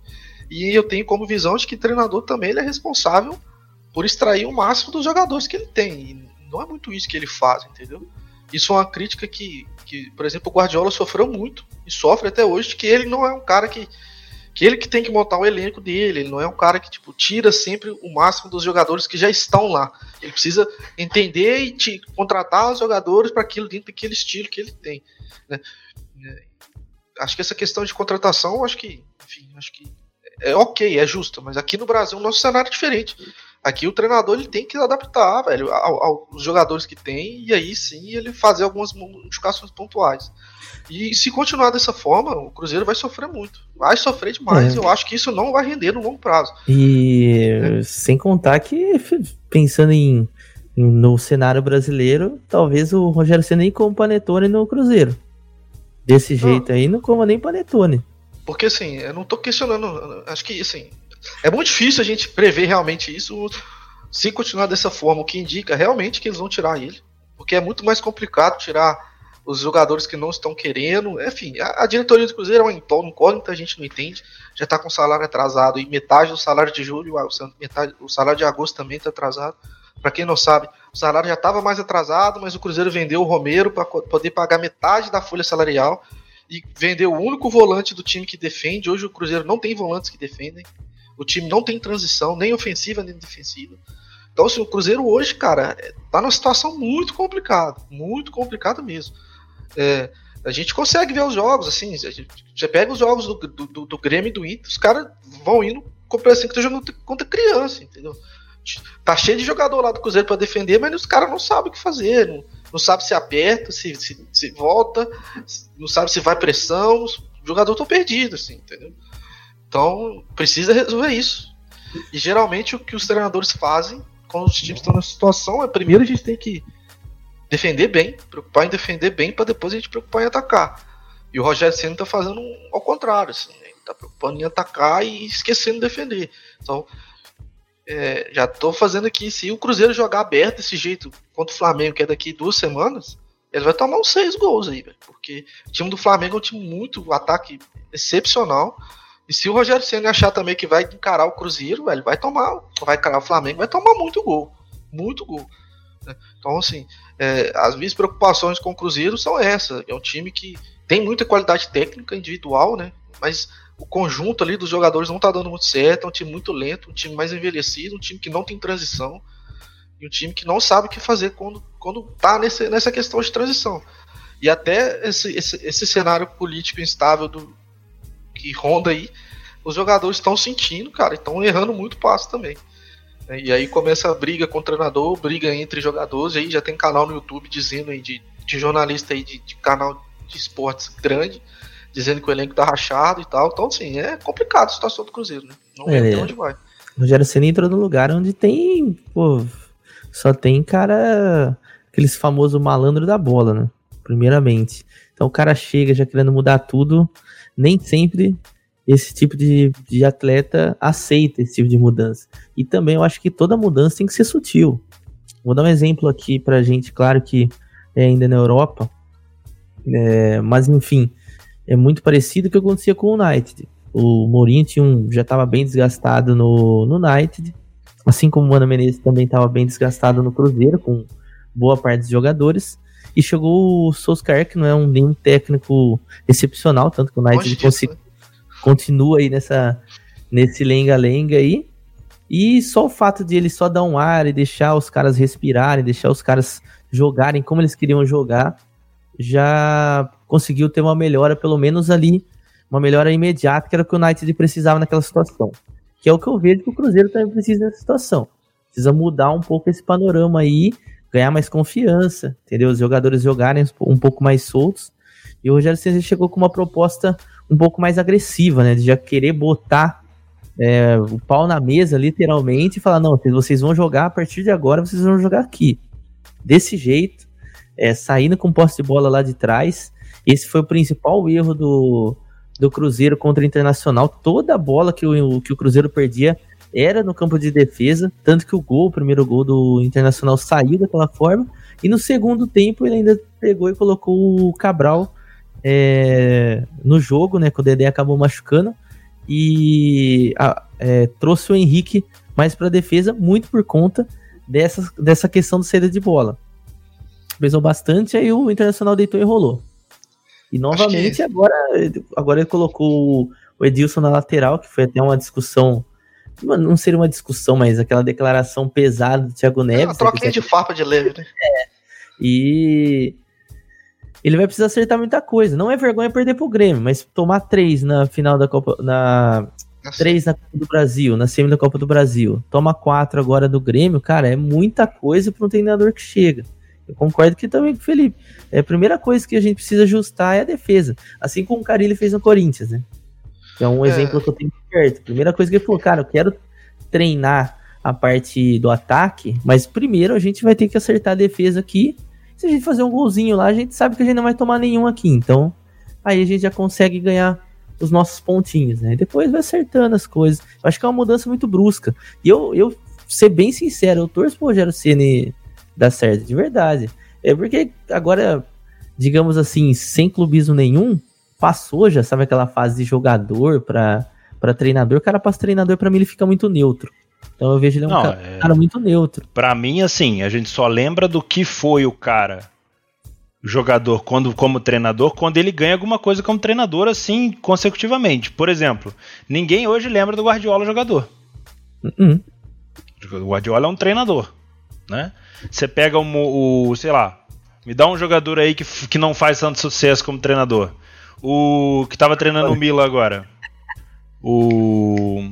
E eu tenho como visão de que treinador também ele é responsável por extrair o máximo dos jogadores que ele tem. E não é muito isso que ele faz, entendeu? Isso é uma crítica que, que, por exemplo, o Guardiola sofreu muito e sofre até hoje, que ele não é um cara que que ele que tem que montar o elenco dele, ele não é um cara que tipo tira sempre o máximo dos jogadores que já estão lá. Ele precisa entender e te, contratar os jogadores para aquilo dentro daquele estilo que ele tem. Né? É, acho que essa questão de contratação, acho que, enfim, acho que é ok, é justo, mas aqui no Brasil o nosso cenário é diferente. Aqui o treinador ele tem que adaptar, velho, aos jogadores que tem e aí sim ele fazer algumas modificações pontuais. E se continuar dessa forma, o Cruzeiro vai sofrer muito. Vai sofrer demais. É. Eu acho que isso não vai render no longo prazo. E é. sem contar que, pensando em, no cenário brasileiro, talvez o Rogério seja nem como panetone no Cruzeiro. Desse não. jeito aí, não coma nem panetone. Porque assim, eu não tô questionando. Acho que assim, é muito difícil a gente prever realmente isso. Se continuar dessa forma, o que indica realmente que eles vão tirar ele. Porque é muito mais complicado tirar os jogadores que não estão querendo. Enfim, a, a diretoria do Cruzeiro é uma incógnita, a gente não entende. Já está com salário atrasado e metade do salário de julho, metade, o salário de agosto também está atrasado. Para quem não sabe, o salário já estava mais atrasado, mas o Cruzeiro vendeu o Romero para poder pagar metade da folha salarial e vendeu o único volante do time que defende. Hoje o Cruzeiro não tem volantes que defendem. O time não tem transição, nem ofensiva nem defensiva. Então, assim, o Cruzeiro hoje, cara, tá numa situação muito complicada. Muito complicada mesmo. É, a gente consegue ver os jogos, assim, a gente já pega os jogos do, do, do Grêmio e do Inter, os caras vão indo como assim que tá jogando contra criança, entendeu? Tá cheio de jogador lá do Cruzeiro para defender, mas os caras não sabem o que fazer, não, não sabe se aperta, se, se, se volta, não sabe se vai pressão, os jogadores estão perdidos, assim, entendeu? Então, precisa resolver isso. E geralmente o que os treinadores fazem quando os times estão nessa situação é primeiro a gente tem que defender bem, preocupar em defender bem para depois a gente preocupar em atacar. E o Rogério Senna está fazendo ao contrário, assim, ele está preocupando em atacar e esquecendo de defender. Então, é, já estou fazendo aqui, se o Cruzeiro jogar aberto desse jeito contra o Flamengo, que é daqui duas semanas, ele vai tomar uns seis gols aí, velho. Porque o time do Flamengo é um time muito, um ataque excepcional. E se o Rogério Senna achar também que vai encarar o Cruzeiro, velho, vai tomar, vai encarar o Flamengo, vai tomar muito gol. Muito gol. Né? Então, assim, é, as minhas preocupações com o Cruzeiro são essas. É um time que tem muita qualidade técnica individual, né? Mas o conjunto ali dos jogadores não tá dando muito certo. É um time muito lento, um time mais envelhecido, um time que não tem transição. E um time que não sabe o que fazer quando, quando tá nesse, nessa questão de transição. E até esse, esse, esse cenário político instável do, que ronda aí, os jogadores estão sentindo, cara, estão errando muito passo também. Né? E aí começa a briga com o treinador, briga entre jogadores, e aí já tem canal no YouTube dizendo aí de, de jornalista aí de, de canal de esportes grande, dizendo que o elenco tá rachado e tal. Então, assim, é complicado a situação do Cruzeiro, né? Não é, é onde vai. O Rogério Senna entrou no lugar onde tem, pô, só tem cara, aqueles famosos malandro da bola, né? Primeiramente. Então o cara chega já querendo mudar tudo, nem sempre esse tipo de, de atleta aceita esse tipo de mudança. E também eu acho que toda mudança tem que ser sutil. Vou dar um exemplo aqui pra gente, claro que é ainda na Europa, é, mas enfim, é muito parecido o que acontecia com o United. O Mourinho um, já estava bem desgastado no, no United, assim como o Mano Menezes também estava bem desgastado no Cruzeiro, com boa parte dos jogadores. E chegou o Solskjaer, que não é um nenhum técnico excepcional, tanto que o United continua aí nessa nesse lenga-lenga aí. E só o fato de ele só dar um ar e deixar os caras respirarem, deixar os caras jogarem como eles queriam jogar, já conseguiu ter uma melhora, pelo menos ali, uma melhora imediata, que era o que o United precisava naquela situação. Que é o que eu vejo que o Cruzeiro também precisa nessa situação. Precisa mudar um pouco esse panorama aí, ganhar mais confiança, entendeu? Os jogadores jogarem um pouco mais soltos. E o Rogério Ceni chegou com uma proposta um pouco mais agressiva, né? De já querer botar é, o pau na mesa, literalmente, e falar: não, vocês vão jogar a partir de agora, vocês vão jogar aqui. Desse jeito, é, saindo com posse de bola lá de trás. Esse foi o principal erro do, do Cruzeiro contra o Internacional. Toda a bola que o, que o Cruzeiro perdia era no campo de defesa, tanto que o gol, o primeiro gol do Internacional saiu daquela forma. E no segundo tempo ele ainda pegou e colocou o Cabral é, no jogo, né? Que o Dedé acabou machucando. E a, é, trouxe o Henrique mais para defesa, muito por conta dessa, dessa questão do saída de bola. Pesou bastante, aí o Internacional deitou e rolou. E novamente, que... agora, agora ele colocou o Edilson na lateral, que foi até uma discussão. Não seria uma discussão, mas aquela declaração pesada do Thiago Neves. É uma troquinha de farpa de leve, né? É. E ele vai precisar acertar muita coisa. Não é vergonha perder pro Grêmio, mas tomar três na final da Copa. Na, três na Copa do Brasil, na semi da Copa do Brasil. Toma quatro agora do Grêmio, cara, é muita coisa para um treinador que chega. Eu concordo que também com o Felipe. É, a primeira coisa que a gente precisa ajustar é a defesa. Assim como o Carilli fez no Corinthians, né? É um é. exemplo que eu tenho perto. Primeira coisa que ele falou, cara, eu quero treinar a parte do ataque, mas primeiro a gente vai ter que acertar a defesa aqui. Se a gente fazer um golzinho lá, a gente sabe que a gente não vai tomar nenhum aqui. Então, aí a gente já consegue ganhar os nossos pontinhos, né? Depois vai acertando as coisas. Eu acho que é uma mudança muito brusca. E eu, eu ser bem sincero, eu torço pro Rogério Ceni dar certo, de verdade. É porque agora, digamos assim, sem clubismo nenhum, passou já, sabe aquela fase de jogador para treinador, cara passa treinador para mim ele fica muito neutro. Então eu vejo ele um Não, cara, é... cara, muito neutro. Para mim assim, a gente só lembra do que foi o cara jogador quando como treinador quando ele ganha alguma coisa como treinador assim consecutivamente. Por exemplo, ninguém hoje lembra do Guardiola jogador. Uh -uh. O Guardiola é um treinador, né? Você pega o, o, sei lá, me dá um jogador aí que, que não faz tanto sucesso como treinador. O que tava treinando o Mila agora. O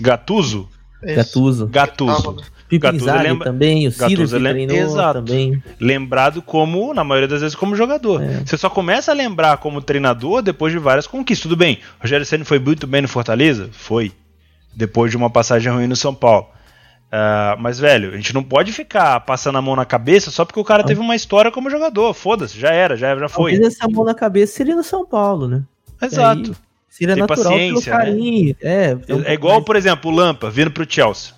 Gatuso. Gatuso. Gatuso. Gatuso lembra... também, o Ciro Gatuso treinou Exato. também. Lembrado como, na maioria das vezes, como jogador. É. Você só começa a lembrar como treinador depois de várias conquistas. Tudo bem, Rogério Senna foi muito bem no Fortaleza? Foi. Depois de uma passagem ruim no São Paulo. Uh, mas, velho, a gente não pode ficar passando a mão na cabeça só porque o cara teve uma história como jogador. Foda-se, já era, já, já foi. Talvez essa mão na cabeça seria no São Paulo, né? Exato. seria Tem natural paciência, pelo né? carinho. Né? É, é, é igual, mais... por exemplo, o Lampa vindo pro Chelsea.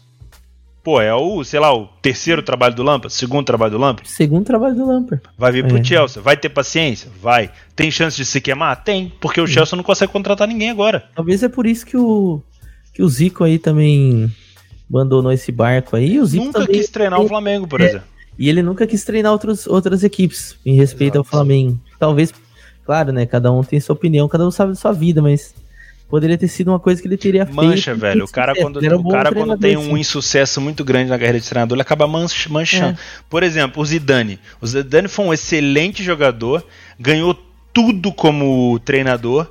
Pô, é o, sei lá, o terceiro trabalho do Lampa? Segundo trabalho do Lampa? Segundo trabalho do Lampa. Vai vir pro é. Chelsea. Vai ter paciência? Vai. Tem chance de se queimar? Tem. Porque o Chelsea não consegue contratar ninguém agora. Talvez é por isso que o, que o Zico aí também abandonou esse barco aí. O Zico nunca também, quis treinar o Flamengo, por é, exemplo. E ele nunca quis treinar outros, outras equipes em respeito Exato. ao Flamengo. Talvez, claro, né? Cada um tem sua opinião, cada um sabe da sua vida, mas poderia ter sido uma coisa que ele teria Mancha, feito. Mancha, velho. O cara, quando, um o cara quando tem um insucesso muito grande na carreira de treinador, ele acaba manchando. É. Por exemplo, o Zidane. O Zidane foi um excelente jogador, ganhou tudo como treinador,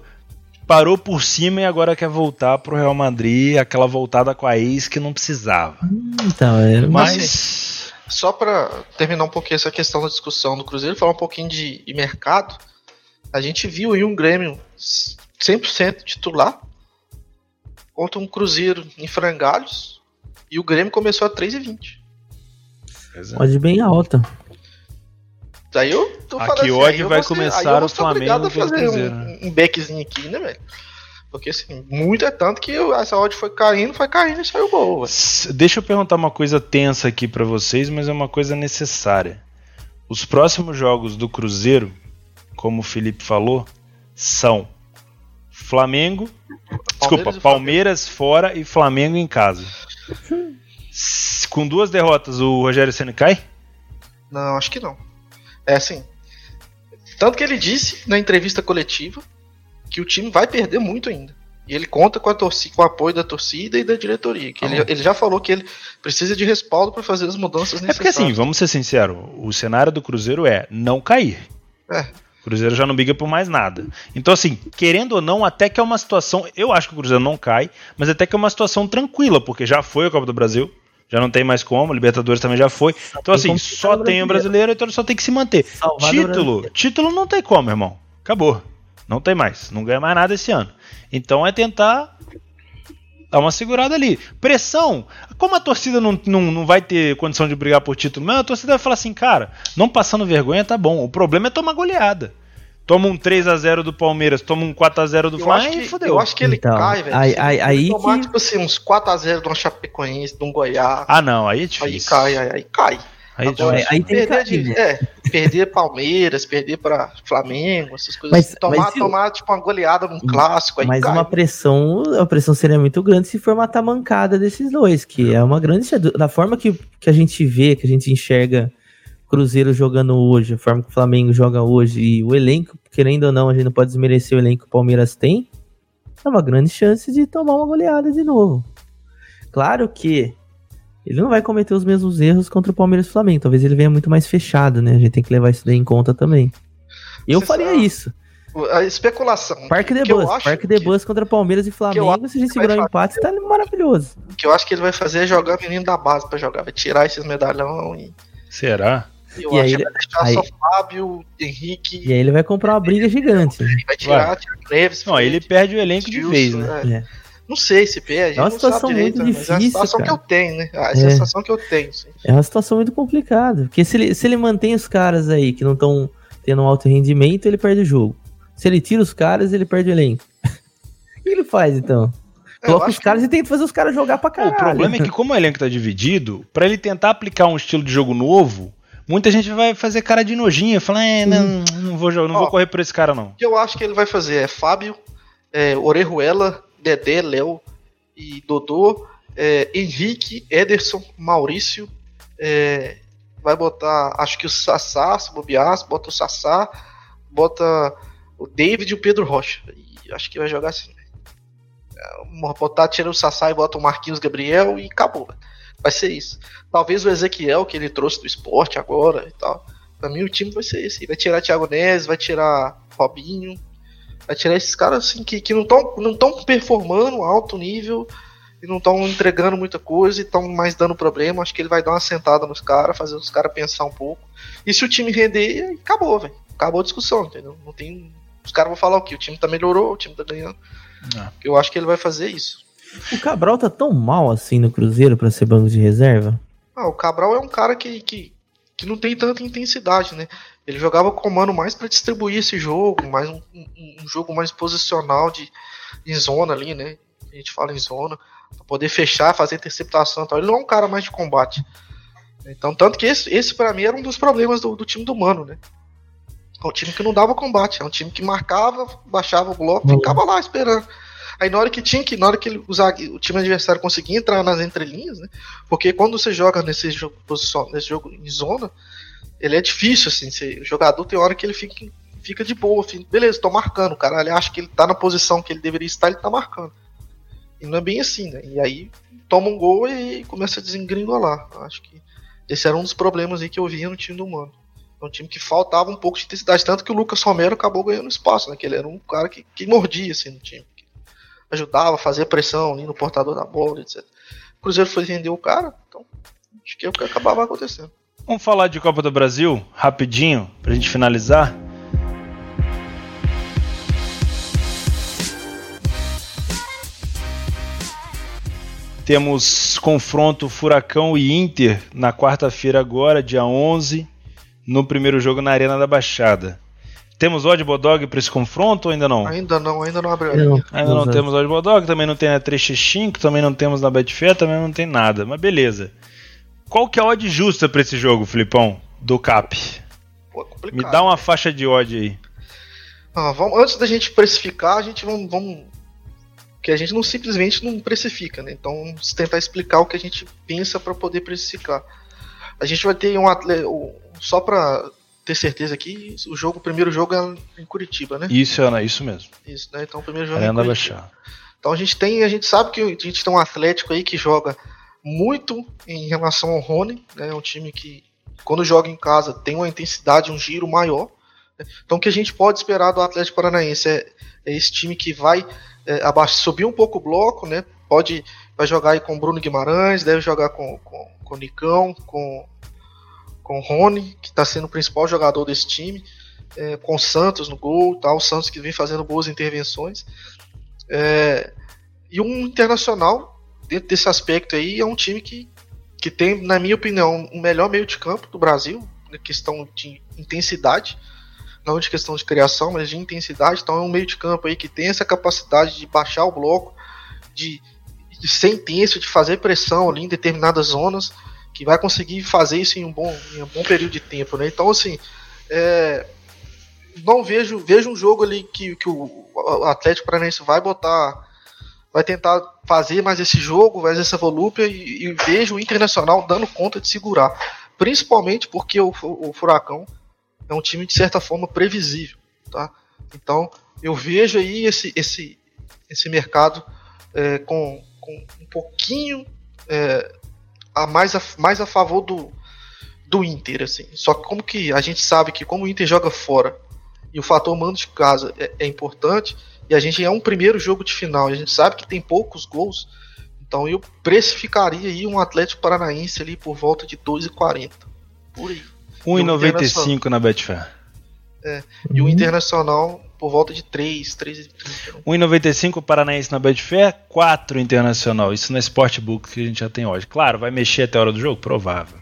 parou por cima e agora quer voltar pro Real Madrid, aquela voltada com a ex que não precisava. Então, é, mas assim, só para terminar um pouquinho essa questão da discussão do Cruzeiro, falar um pouquinho de, de mercado, a gente viu aí um Grêmio 100% titular contra um Cruzeiro em frangalhos e o Grêmio começou a 3,20. Pode bem alta. Daí eu tô falando Aqui assim, hoje vai começar o Flamengo a fazer um, um backzinho aqui, né, velho? Porque assim, muito é tanto que essa odd foi caindo, foi caindo e saiu gol. Véio. Deixa eu perguntar uma coisa tensa aqui para vocês, mas é uma coisa necessária. Os próximos jogos do Cruzeiro, como o Felipe falou, são Flamengo, Palmeiras desculpa, Palmeiras fora e Flamengo em casa. Com duas derrotas, o Rogério Senna cai? Não, acho que não. É assim. Tanto que ele disse na entrevista coletiva que o time vai perder muito ainda. E ele conta com, a torcida, com o apoio da torcida e da diretoria. Que ele, ele já falou que ele precisa de respaldo para fazer as mudanças necessárias. É porque assim, vamos ser sinceros, o cenário do Cruzeiro é não cair. É. O Cruzeiro já não briga por mais nada. Então, assim, querendo ou não, até que é uma situação. Eu acho que o Cruzeiro não cai, mas até que é uma situação tranquila, porque já foi a Copa do Brasil, já não tem mais como, Libertadores também já foi. Só então, assim, só tem o brasileiro, então ele só tem que se manter. Título, título não tem como, irmão. Acabou. Não tem mais. Não ganha mais nada esse ano. Então é tentar dar uma segurada ali. Pressão. Como a torcida não, não, não vai ter condição de brigar por título mesmo, a torcida vai falar assim, cara, não passando vergonha tá bom. O problema é tomar goleada. Toma um 3x0 do Palmeiras, toma um 4x0 do Flamengo e fodeu. Eu acho que ele então, cai, velho. Aí, aí, aí tomar, que... tipo assim, uns 4x0 de um Chapecoense, de um Goiás. Ah, não, aí é difícil. Aí cai, aí, aí cai. Aí, Agora, aí, aí tem perder, de, é, perder Palmeiras, perder para Flamengo, essas coisas. Mas, assim. tomar, mas tomar tipo uma goleada num clássico. Aí mas cai. uma pressão, a pressão seria muito grande se for matar a mancada desses dois, que é uma grande. Da forma que, que a gente vê, que a gente enxerga Cruzeiro jogando hoje, a forma que o Flamengo joga hoje e o elenco, querendo ou não, a gente não pode desmerecer o elenco que o Palmeiras tem. é uma grande chance de tomar uma goleada de novo. Claro que ele não vai cometer os mesmos erros contra o Palmeiras e o Flamengo. Talvez ele venha muito mais fechado, né? A gente tem que levar isso daí em conta também. Eu Você faria sabe, isso. A especulação. Parque de Bus. Parque de Bus contra Palmeiras e Flamengo. Se a gente segurar o um empate, tá maravilhoso. O que eu acho que ele vai fazer é jogar o menino da base pra jogar. Vai tirar esses medalhão e. Será? Eu e acho aí ele, vai deixar aí, só Fábio, Henrique. E aí ele vai comprar uma briga gigante. Vai tirar, tirar Neves. Não, ele perde o elenco de vez, né? É. É. Não sei se perde. É uma situação direito, muito difícil. É a situação cara. que eu tenho, né? A é. sensação que eu tenho. Sim. É uma situação muito complicada. Porque se ele, se ele mantém os caras aí que não estão tendo um alto rendimento, ele perde o jogo. Se ele tira os caras, ele perde o elenco. *laughs* o que ele faz então? Coloca os caras que... e tenta fazer os caras jogar pra caralho. O problema é que, como o elenco tá dividido, para ele tentar aplicar um estilo de jogo novo, muita gente vai fazer cara de nojinha, falar, é, não, não, vou, não Ó, vou correr por esse cara, não. O que eu acho que ele vai fazer é Fábio, é, Orejuela, Dedé, Léo e Dodô, é, Henrique, Ederson, Maurício, é, vai botar, acho que o Sassá, se bobear, bota o Sassá, bota o David e o Pedro Rocha. E acho que vai jogar assim. Né? É, botar, tira o Sassá e bota o Marquinhos Gabriel e acabou. Vai ser isso. Talvez o Ezequiel, que ele trouxe do esporte agora e tal. Pra mim o time vai ser esse. Vai tirar Thiago Neves, vai tirar Robinho. Vai tirar esses caras assim que, que não estão não tão performando alto nível e não estão entregando muita coisa e estão mais dando problema. Acho que ele vai dar uma sentada nos caras, fazer os caras pensar um pouco. E se o time render, acabou, velho. Acabou a discussão, entendeu? Não tem. Os caras vão falar o quê? O time tá melhorou, o time tá ganhando. É. Eu acho que ele vai fazer isso. O Cabral tá tão mal assim no Cruzeiro para ser banco de reserva? Ah, o Cabral é um cara que, que, que não tem tanta intensidade, né? Ele jogava com o Mano mais para distribuir esse jogo, mais um, um, um, jogo mais posicional de em zona ali, né? A gente fala em zona, pra poder fechar, fazer interceptação e tal. Ele não é um cara mais de combate. Então, tanto que esse, esse para mim era um dos problemas do, do time do Mano, né? É um time que não dava combate, é um time que marcava, baixava o bloco, ficava lá esperando. Aí na hora que tinha que, na hora que ele usar, o time adversário conseguia entrar nas entrelinhas, né? Porque quando você joga nesse jogo, nesse jogo em zona, ele é difícil, assim, o jogador tem hora que ele fica, fica de boa, fica, beleza, tô marcando, o cara ele acha que ele tá na posição que ele deveria estar, ele tá marcando. E não é bem assim, né? E aí toma um gol e começa a desengringolar. Acho que esse era um dos problemas aí que eu via no time do Mano. É um time que faltava um pouco de intensidade, tanto que o Lucas Romero acabou ganhando espaço, né? Que ele era um cara que, que mordia assim no time ajudava, fazia pressão ali no portador da bola, etc. O Cruzeiro foi vender o cara, então acho que é o que acabava acontecendo. Vamos falar de Copa do Brasil, rapidinho, pra gente finalizar. Temos confronto Furacão e Inter na quarta-feira agora, dia 11, no primeiro jogo na Arena da Baixada. Temos Odd Bodog para esse confronto ou ainda não? Ainda não, ainda não abriu a linha. Ainda não temos Odd Bodog, também não tem na 3x5, também não temos na Betfair, também não tem nada. Mas beleza. Qual que é a odd justa para esse jogo, Filipão? Do Cap? Pô, é Me dá uma faixa de odd aí. Ah, vamos, antes da gente precificar, a gente vamos, vamos que a gente não simplesmente não precifica, né? Então vamos tentar explicar o que a gente pensa para poder precificar. A gente vai ter um atleta, só para ter certeza aqui, o jogo, o primeiro jogo é em Curitiba, né? Isso, é isso mesmo. Isso, né? Então o primeiro jogo é em Curitiba. Então a gente tem, a gente sabe que a gente tem um Atlético aí que joga muito em relação ao Rony, né? É um time que quando joga em casa tem uma intensidade, um giro maior. Né? Então o que a gente pode esperar do Atlético Paranaense é, é esse time que vai é, abaixo, subir um pouco o bloco, né? Pode vai jogar aí com Bruno Guimarães, deve jogar com, com, com o Nicão, com com o Rony, que está sendo o principal jogador desse time, é, com o Santos no gol, tá, o Santos que vem fazendo boas intervenções. É, e um internacional, dentro desse aspecto aí, é um time que, que tem, na minha opinião, o melhor meio de campo do Brasil, na questão de intensidade, não de questão de criação, mas de intensidade. Então é um meio de campo aí que tem essa capacidade de baixar o bloco, de, de ser intenso, de fazer pressão ali em determinadas zonas que vai conseguir fazer isso em um bom, em um bom período de tempo, né? Então, assim, é, não vejo, vejo um jogo ali que, que o Atlético Paranaense vai botar, vai tentar fazer mais esse jogo, mais essa volúpia e, e vejo o Internacional dando conta de segurar, principalmente porque o, o Furacão é um time de certa forma previsível, tá? Então, eu vejo aí esse, esse, esse mercado é, com, com, um pouquinho é, a mais, a, mais a favor do, do Inter, assim. Só que como que a gente sabe que como o Inter joga fora e o fator mando de casa é, é importante, e a gente é um primeiro jogo de final, e a gente sabe que tem poucos gols, então eu precificaria aí um Atlético Paranaense ali por volta de 2,40. Por aí. 1,95 na Betfair. É, e o Internacional por volta de 3, 3 1,95 Paranaense na Betfair, 4 Internacional. Isso na Sportbook que a gente já tem hoje. Claro, vai mexer até a hora do jogo? Provável.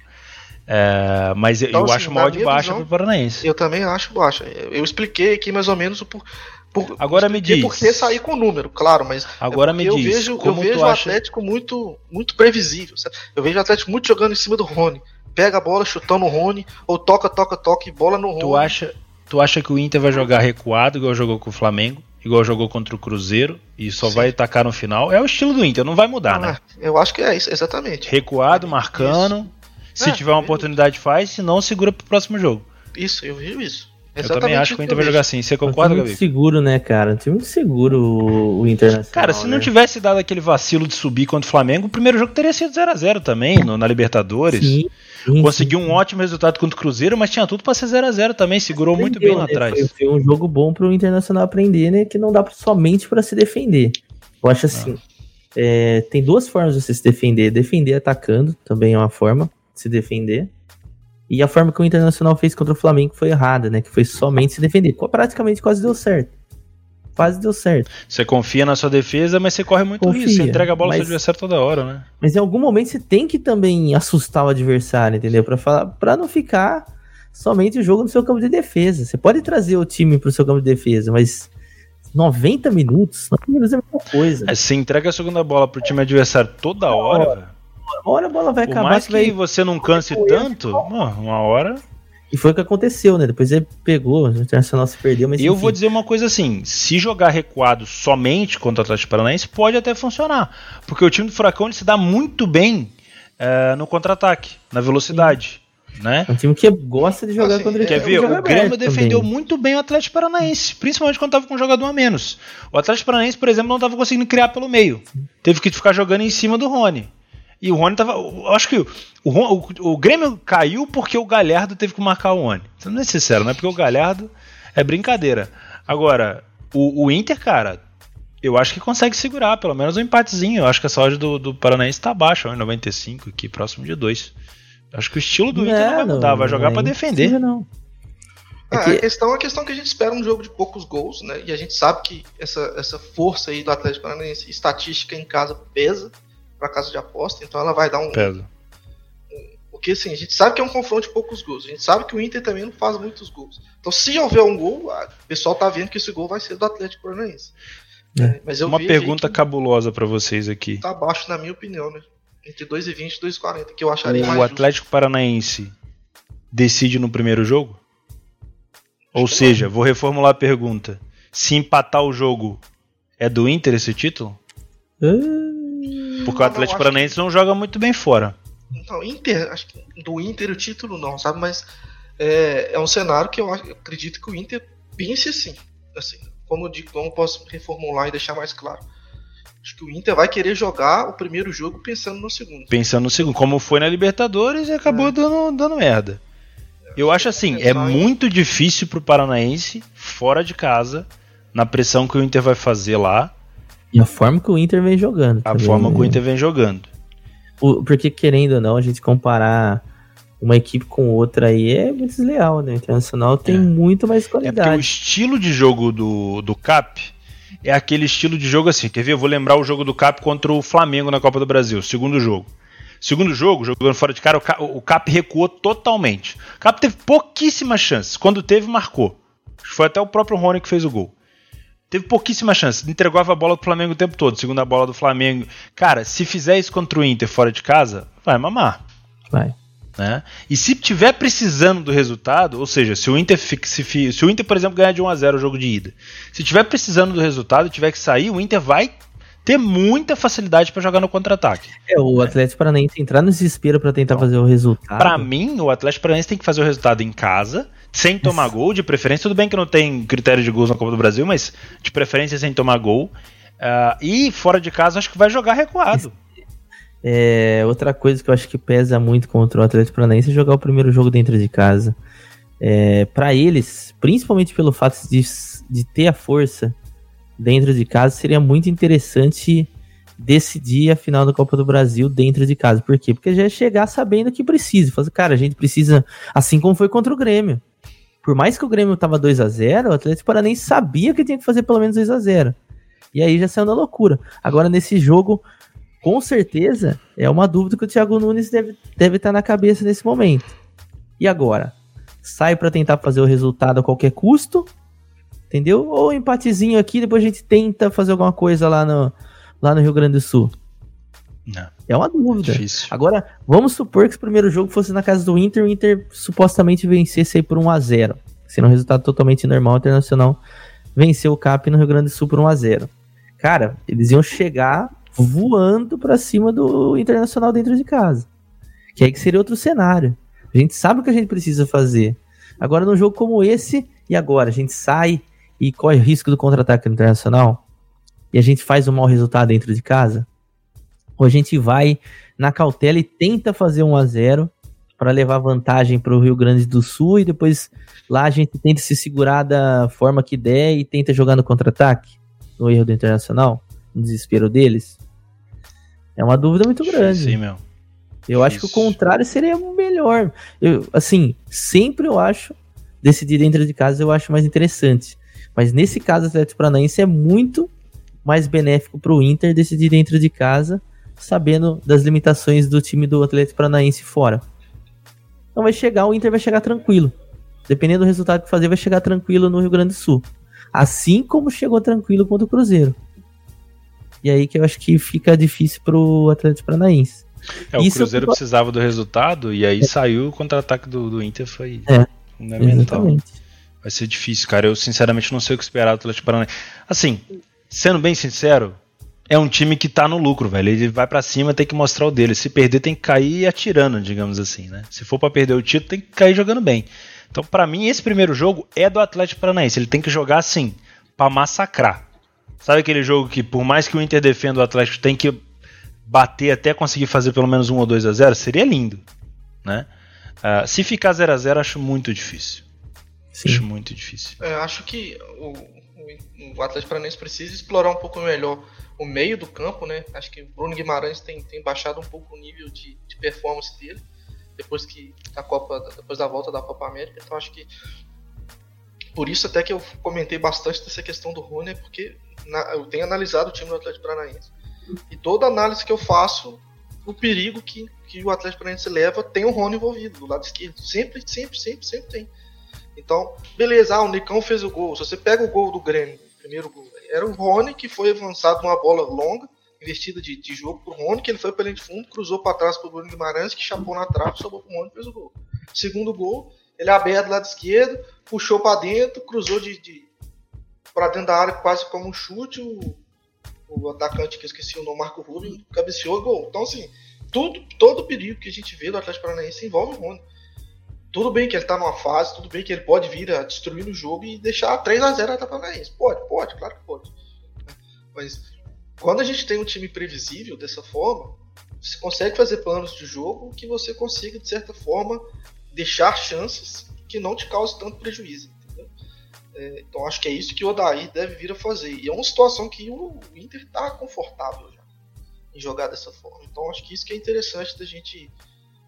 É, mas então, eu assim, acho uma odd baixa para o Paranaense. Eu também acho baixa. Eu expliquei aqui mais ou menos o por, por, Agora me diz. Por que sair com o número, claro, mas Agora é me eu diz. Vejo, eu vejo o acha... Atlético muito, muito previsível. Sabe? Eu vejo o Atlético muito jogando em cima do Rony. Pega a bola, chutando o Rony, ou toca, toca, toca e bola no Rony. Tu acha, tu acha que o Inter vai jogar recuado, igual jogou com o Flamengo? igual jogou contra o Cruzeiro e só Sim. vai atacar no final. É o estilo do Inter, não vai mudar, ah, né? Eu acho que é isso, exatamente. Recuado, marcando. Isso. Se é, tiver uma oportunidade, faz. Se não, segura pro próximo jogo. Isso, eu vi isso. Exatamente eu também acho que o Inter vai jogar assim. Você concorda, Gabi? muito seguro, né, cara? Um time muito seguro o, o Internacional. Cara, se né? não tivesse dado aquele vacilo de subir contra o Flamengo, o primeiro jogo teria sido 0x0 também, no, na Libertadores. Sim. Sim, Conseguiu sim. um ótimo resultado contra o Cruzeiro, mas tinha tudo para ser 0 a 0 também, segurou Aprendeu, muito bem lá né? atrás. Foi, foi, um jogo bom para o Internacional aprender, né? Que não dá somente para se defender. Eu acho assim, ah. é, tem duas formas de você se defender. Defender atacando também é uma forma de se defender. E a forma que o Internacional fez contra o Flamengo foi errada, né? Que foi somente se defender. Praticamente quase deu certo. Quase deu certo. Você confia na sua defesa, mas você corre muito confia, risco. Você entrega a bola mas, ao seu adversário toda hora, né? Mas em algum momento você tem que também assustar o adversário, entendeu? Para falar, para não ficar somente o jogo no seu campo de defesa. Você pode trazer o time pro seu campo de defesa, mas 90 minutos, 90 minutos é a mesma coisa. É, você entrega a segunda bola pro time adversário toda hora, uma hora a bola vai Por acabar. mais que vai... você não canse tanto, uma hora. E foi o que aconteceu, né? Depois ele pegou, o Internacional se perdeu, mas. Eu enfim. vou dizer uma coisa assim: se jogar recuado somente contra o Atlético Paranaense, pode até funcionar. Porque o time do Furacão se dá muito bem é, no contra-ataque, na velocidade. Né? É um time que gosta de jogar assim, contra Quer ver? O Grêmio defendeu também. muito bem o Atlético Paranaense, principalmente quando estava com um jogador a menos. O Atlético Paranaense, por exemplo, não estava conseguindo criar pelo meio. Teve que ficar jogando em cima do Rony. E o Rony tava. Eu acho que o, o, o, Grêmio caiu porque o Galhardo teve que marcar o Rony. Sendo é sincero, não é porque o Galhardo é brincadeira. Agora, o, o Inter, cara, eu acho que consegue segurar, pelo menos um empatezinho. Eu acho que a saúde do, do Paranaense tá baixa, 1,95 aqui, próximo de 2. Acho que o estilo do Inter não, não vai mudar, vai jogar para defender. Não. É que... a, questão, a questão é que a gente espera um jogo de poucos gols, né? E a gente sabe que essa, essa força aí do Atlético Paranaense, estatística em casa, pesa para casa de aposta, então ela vai dar um. Pesa. Um, porque assim, a gente sabe que é um confronto de poucos gols. A gente sabe que o Inter também não faz muitos gols. Então, se houver um gol, o pessoal tá vendo que esse gol vai ser do Atlético Paranaense. É. é mas eu Uma pergunta cabulosa para vocês aqui. Tá baixo, na minha opinião, né? Entre 2,20 e 2,40, que eu acharia o mais. O Atlético justo. Paranaense decide no primeiro jogo? Ou seja, vou reformular a pergunta. Se empatar o jogo, é do Inter esse título? Uh... Porque o Atlético Paranaense que... não joga muito bem fora. Não, Inter, acho que do Inter o título não, sabe? Mas é, é um cenário que eu, acredito que o Inter pense assim. assim como, eu digo, como posso reformular e deixar mais claro. Acho que o Inter vai querer jogar o primeiro jogo pensando no segundo. Pensando no segundo, como foi na Libertadores e acabou é. dando, dando merda. Eu acho assim, é muito difícil pro Paranaense, fora de casa, na pressão que o Inter vai fazer lá, e a forma que o Inter vem jogando. A também, forma né? que o Inter vem jogando. O, porque, querendo ou não, a gente comparar uma equipe com outra aí é muito desleal, né? O Internacional tem é. muito mais qualidade. É porque o estilo de jogo do, do Cap é aquele estilo de jogo assim. Quer ver? Eu vou lembrar o jogo do Cap contra o Flamengo na Copa do Brasil, segundo jogo. Segundo jogo, jogando fora de cara, o Cap, o Cap recuou totalmente. O Cap teve pouquíssimas chances. Quando teve, marcou. Foi até o próprio Rony que fez o gol. Teve pouquíssimas chances. Entregava a bola pro Flamengo o tempo todo. Segunda bola do Flamengo. Cara, se fizer isso contra o Inter fora de casa, vai mamar. Vai. Né? E se tiver precisando do resultado, ou seja, se o Inter se, se o Inter, por exemplo, ganhar de 1 a 0 o jogo de ida, se tiver precisando do resultado e tiver que sair, o Inter vai ter muita facilidade para jogar no contra-ataque. É, o Atlético Paranaense entrar no desespero para tentar fazer o resultado. Para mim, o Atlético Paranaense tem que fazer o resultado em casa sem tomar gol, de preferência. Tudo bem que não tem critério de gols na Copa do Brasil, mas de preferência sem tomar gol. Uh, e fora de casa, acho que vai jogar recuado. É, outra coisa que eu acho que pesa muito contra o Atlético Paranaense é jogar o primeiro jogo dentro de casa. É, para eles, principalmente pelo fato de, de ter a força dentro de casa, seria muito interessante decidir a final da Copa do Brasil dentro de casa. Por quê? Porque já é chegar sabendo que precisa. Fazer, cara, a gente precisa, assim como foi contra o Grêmio. Por mais que o Grêmio tava 2 a 0 o Atlético Paranaense sabia que tinha que fazer pelo menos 2 a 0 E aí já saiu na loucura. Agora, nesse jogo, com certeza, é uma dúvida que o Thiago Nunes deve, deve estar na cabeça nesse momento. E agora? Sai para tentar fazer o resultado a qualquer custo? Entendeu? Ou empatezinho aqui, depois a gente tenta fazer alguma coisa lá no, lá no Rio Grande do Sul? Não. É uma dúvida. Difícil. Agora, vamos supor que o primeiro jogo fosse na casa do Inter, o Inter supostamente vencesse aí por 1 a 0 Sendo um resultado totalmente normal, internacional venceu o CAP no Rio Grande do Sul por 1 a 0 Cara, eles iam chegar voando para cima do Internacional dentro de casa. Que aí que seria outro cenário. A gente sabe o que a gente precisa fazer. Agora, num jogo como esse, e agora? A gente sai e corre o risco do contra-ataque internacional? e a gente faz um mau resultado dentro de casa? Ou a gente vai na cautela e tenta fazer um a 0 para levar vantagem para o Rio Grande do Sul e depois lá a gente tenta se segurar da forma que der e tenta jogar no contra-ataque, no erro do Internacional, no desespero deles? É uma dúvida muito grande. Sim, meu. Eu Isso. acho que o contrário seria melhor. Eu, assim, sempre eu acho decidir dentro de casa eu acho mais interessante. Mas nesse caso, o Atlético Paranaense é muito mais benéfico para o Inter decidir dentro de casa, sabendo das limitações do time do Atlético Paranaense fora. Então vai chegar, o Inter vai chegar tranquilo. Dependendo do resultado que fazer, vai chegar tranquilo no Rio Grande do Sul. Assim como chegou tranquilo contra o Cruzeiro. E aí que eu acho que fica difícil pro Atlético Paranaense. É, o Isso Cruzeiro eu... precisava do resultado e aí é. saiu o contra-ataque do, do Inter foi é, fundamental. Exatamente. Vai ser difícil, cara. Eu sinceramente não sei o que esperar do Atlético Paranaense. Assim, sendo bem sincero, é um time que tá no lucro, velho. Ele vai para cima, tem que mostrar o dele. Se perder, tem que cair atirando, digamos assim, né? Se for para perder o título, tem que cair jogando bem. Então, para mim, esse primeiro jogo é do Atlético Paranaense. Ele tem que jogar assim, para massacrar. Sabe aquele jogo que, por mais que o Inter defenda o Atlético, tem que bater até conseguir fazer pelo menos um ou dois a 0 Seria lindo, né? Uh, se ficar 0 a 0 acho muito difícil. Sim. Acho muito difícil. É, acho que o, o Atlético Paranaense precisa explorar um pouco melhor o meio do campo, né? Acho que o Bruno Guimarães tem, tem baixado um pouco o nível de, de performance dele depois que a Copa, depois da volta da Copa América. Então acho que por isso até que eu comentei bastante dessa questão do Rony, porque na, eu tenho analisado o time do Atlético Paranaense e toda análise que eu faço, o perigo que, que o Atlético Paranaense leva tem o Rony envolvido do lado esquerdo. Sempre, sempre, sempre, sempre tem. Então, beleza, ah, o Nicão fez o gol. Se você pega o gol do Grêmio, primeiro gol, era o Rony que foi avançado numa bola longa, investida de, de jogo pro Rony, que ele foi pela de fundo, cruzou para trás pro Bruno Guimarães, que chapou na trave, sobrou pro Rony e fez o gol. Segundo gol, ele aberto do lado esquerdo, puxou para dentro, cruzou de, de para dentro da área quase como um chute, o, o atacante que eu esqueci o nome, Marco Rubio, cabeceou e gol. Então, assim, tudo, todo o perigo que a gente vê do Atlético Paranaense envolve o Rony. Tudo bem que ele tá numa fase, tudo bem que ele pode vir a destruir o jogo e deixar 3 a 0 a Paranaense. Pode, pode, claro que pode. Mas quando a gente tem um time previsível dessa forma, você consegue fazer planos de jogo que você consiga, de certa forma, deixar chances que não te causem tanto prejuízo. É, então acho que é isso que o Odair deve vir a fazer. E é uma situação que o Inter está confortável já em jogar dessa forma. Então acho que isso que é interessante da gente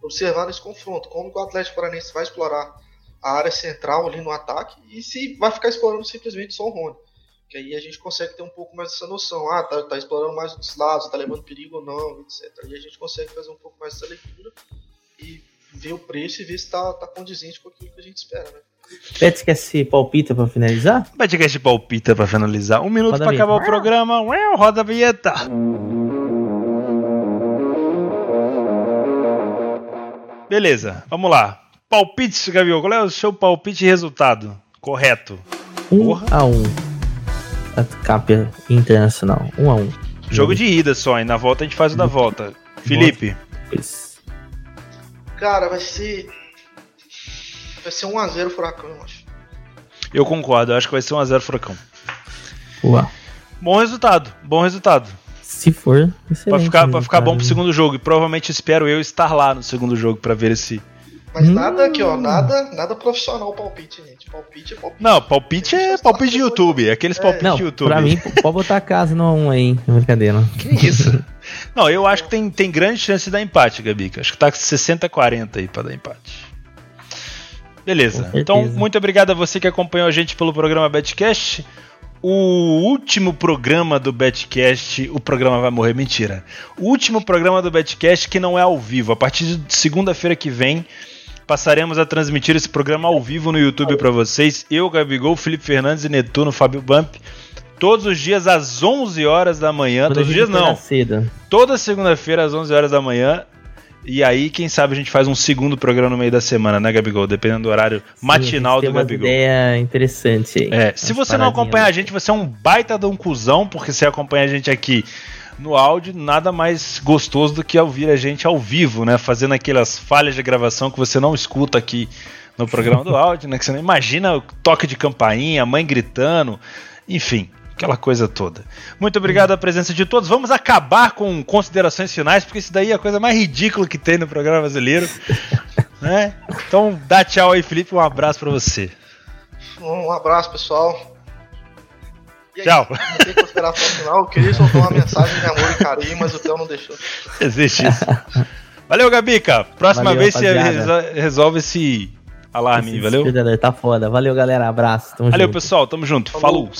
observar esse confronto, como o Atlético Paranaense vai explorar a área central ali no ataque e se vai ficar explorando simplesmente só o Rony. Que aí a gente consegue ter um pouco mais essa noção. Ah, tá, tá explorando mais os lados, tá levando perigo ou não, etc. E a gente consegue fazer um pouco mais essa leitura e ver o preço e ver se tá, tá condizente com aquilo que a gente espera, né? Petcast palpita pra finalizar? Petcast palpita pra finalizar. Um minuto roda pra acabar o programa. Ué, roda a vinheta. Beleza, vamos lá. Palpite, Gabriel. Qual é o seu palpite e resultado? Correto. Um Porra. a um. A Cap Internacional. Um a um. Jogo de ida só, e na volta a gente faz o da volta. Felipe. Cara, vai ser. Vai ser 1x0 Furacão, eu acho. Eu concordo, eu acho que vai ser 1x0 Furacão. Uau. Bom resultado, bom resultado. Se for, excelente. Pra ficar, pra ficar bom pro segundo jogo. E provavelmente espero eu estar lá no segundo jogo para ver esse. Mas hum. nada aqui, ó, nada, nada profissional palpite, gente. Palpite é palpite. Não, palpite é palpite de YouTube. Aqueles é. palpites de YouTube. Pra mim, pode botar a casa no 1 aí. É brincadeira. Que isso? *laughs* Não, eu acho que tem, tem grande chance de dar empate, Gabi. Acho que tá 60-40 aí pra dar empate. Beleza. Então, muito obrigado a você que acompanhou a gente pelo programa Betcast. O último programa do Betcast, o programa vai morrer, mentira. O último programa do Betcast que não é ao vivo. A partir de segunda-feira que vem, passaremos a transmitir esse programa ao vivo no YouTube para vocês. Eu, Gabigol, Felipe Fernandes e Netuno, Fábio Bump. Todos os dias às 11 horas da manhã. Todos os dias não. Toda segunda-feira às 11 horas da manhã e aí, quem sabe a gente faz um segundo programa no meio da semana, né, Gabigol? Dependendo do horário Sim, matinal do Gabigol. Uma ideia interessante aí. É, se você não acompanha a gente, você é um baita de um cuzão, porque você acompanha a gente aqui no áudio, nada mais gostoso do que ouvir a gente ao vivo, né? Fazendo aquelas falhas de gravação que você não escuta aqui no programa do *laughs* áudio, né? Que você não imagina o toque de campainha, a mãe gritando, enfim aquela coisa toda. Muito obrigado à presença de todos. Vamos acabar com considerações finais, porque isso daí é a coisa mais ridícula que tem no programa brasileiro. *laughs* né? Então, dá tchau aí, Felipe. Um abraço para você. Um abraço, pessoal. Aí, tchau. Não tem consideração final. Eu queria soltar uma mensagem de amor e carinho, mas o Theo não deixou. Existe isso. Valeu, Gabica. Próxima Valeu, vez você resolve esse alarme, valeu? Tá foda. Valeu, galera. Abraço. Tamo valeu, junto. pessoal. Tamo junto. Falou. Falou.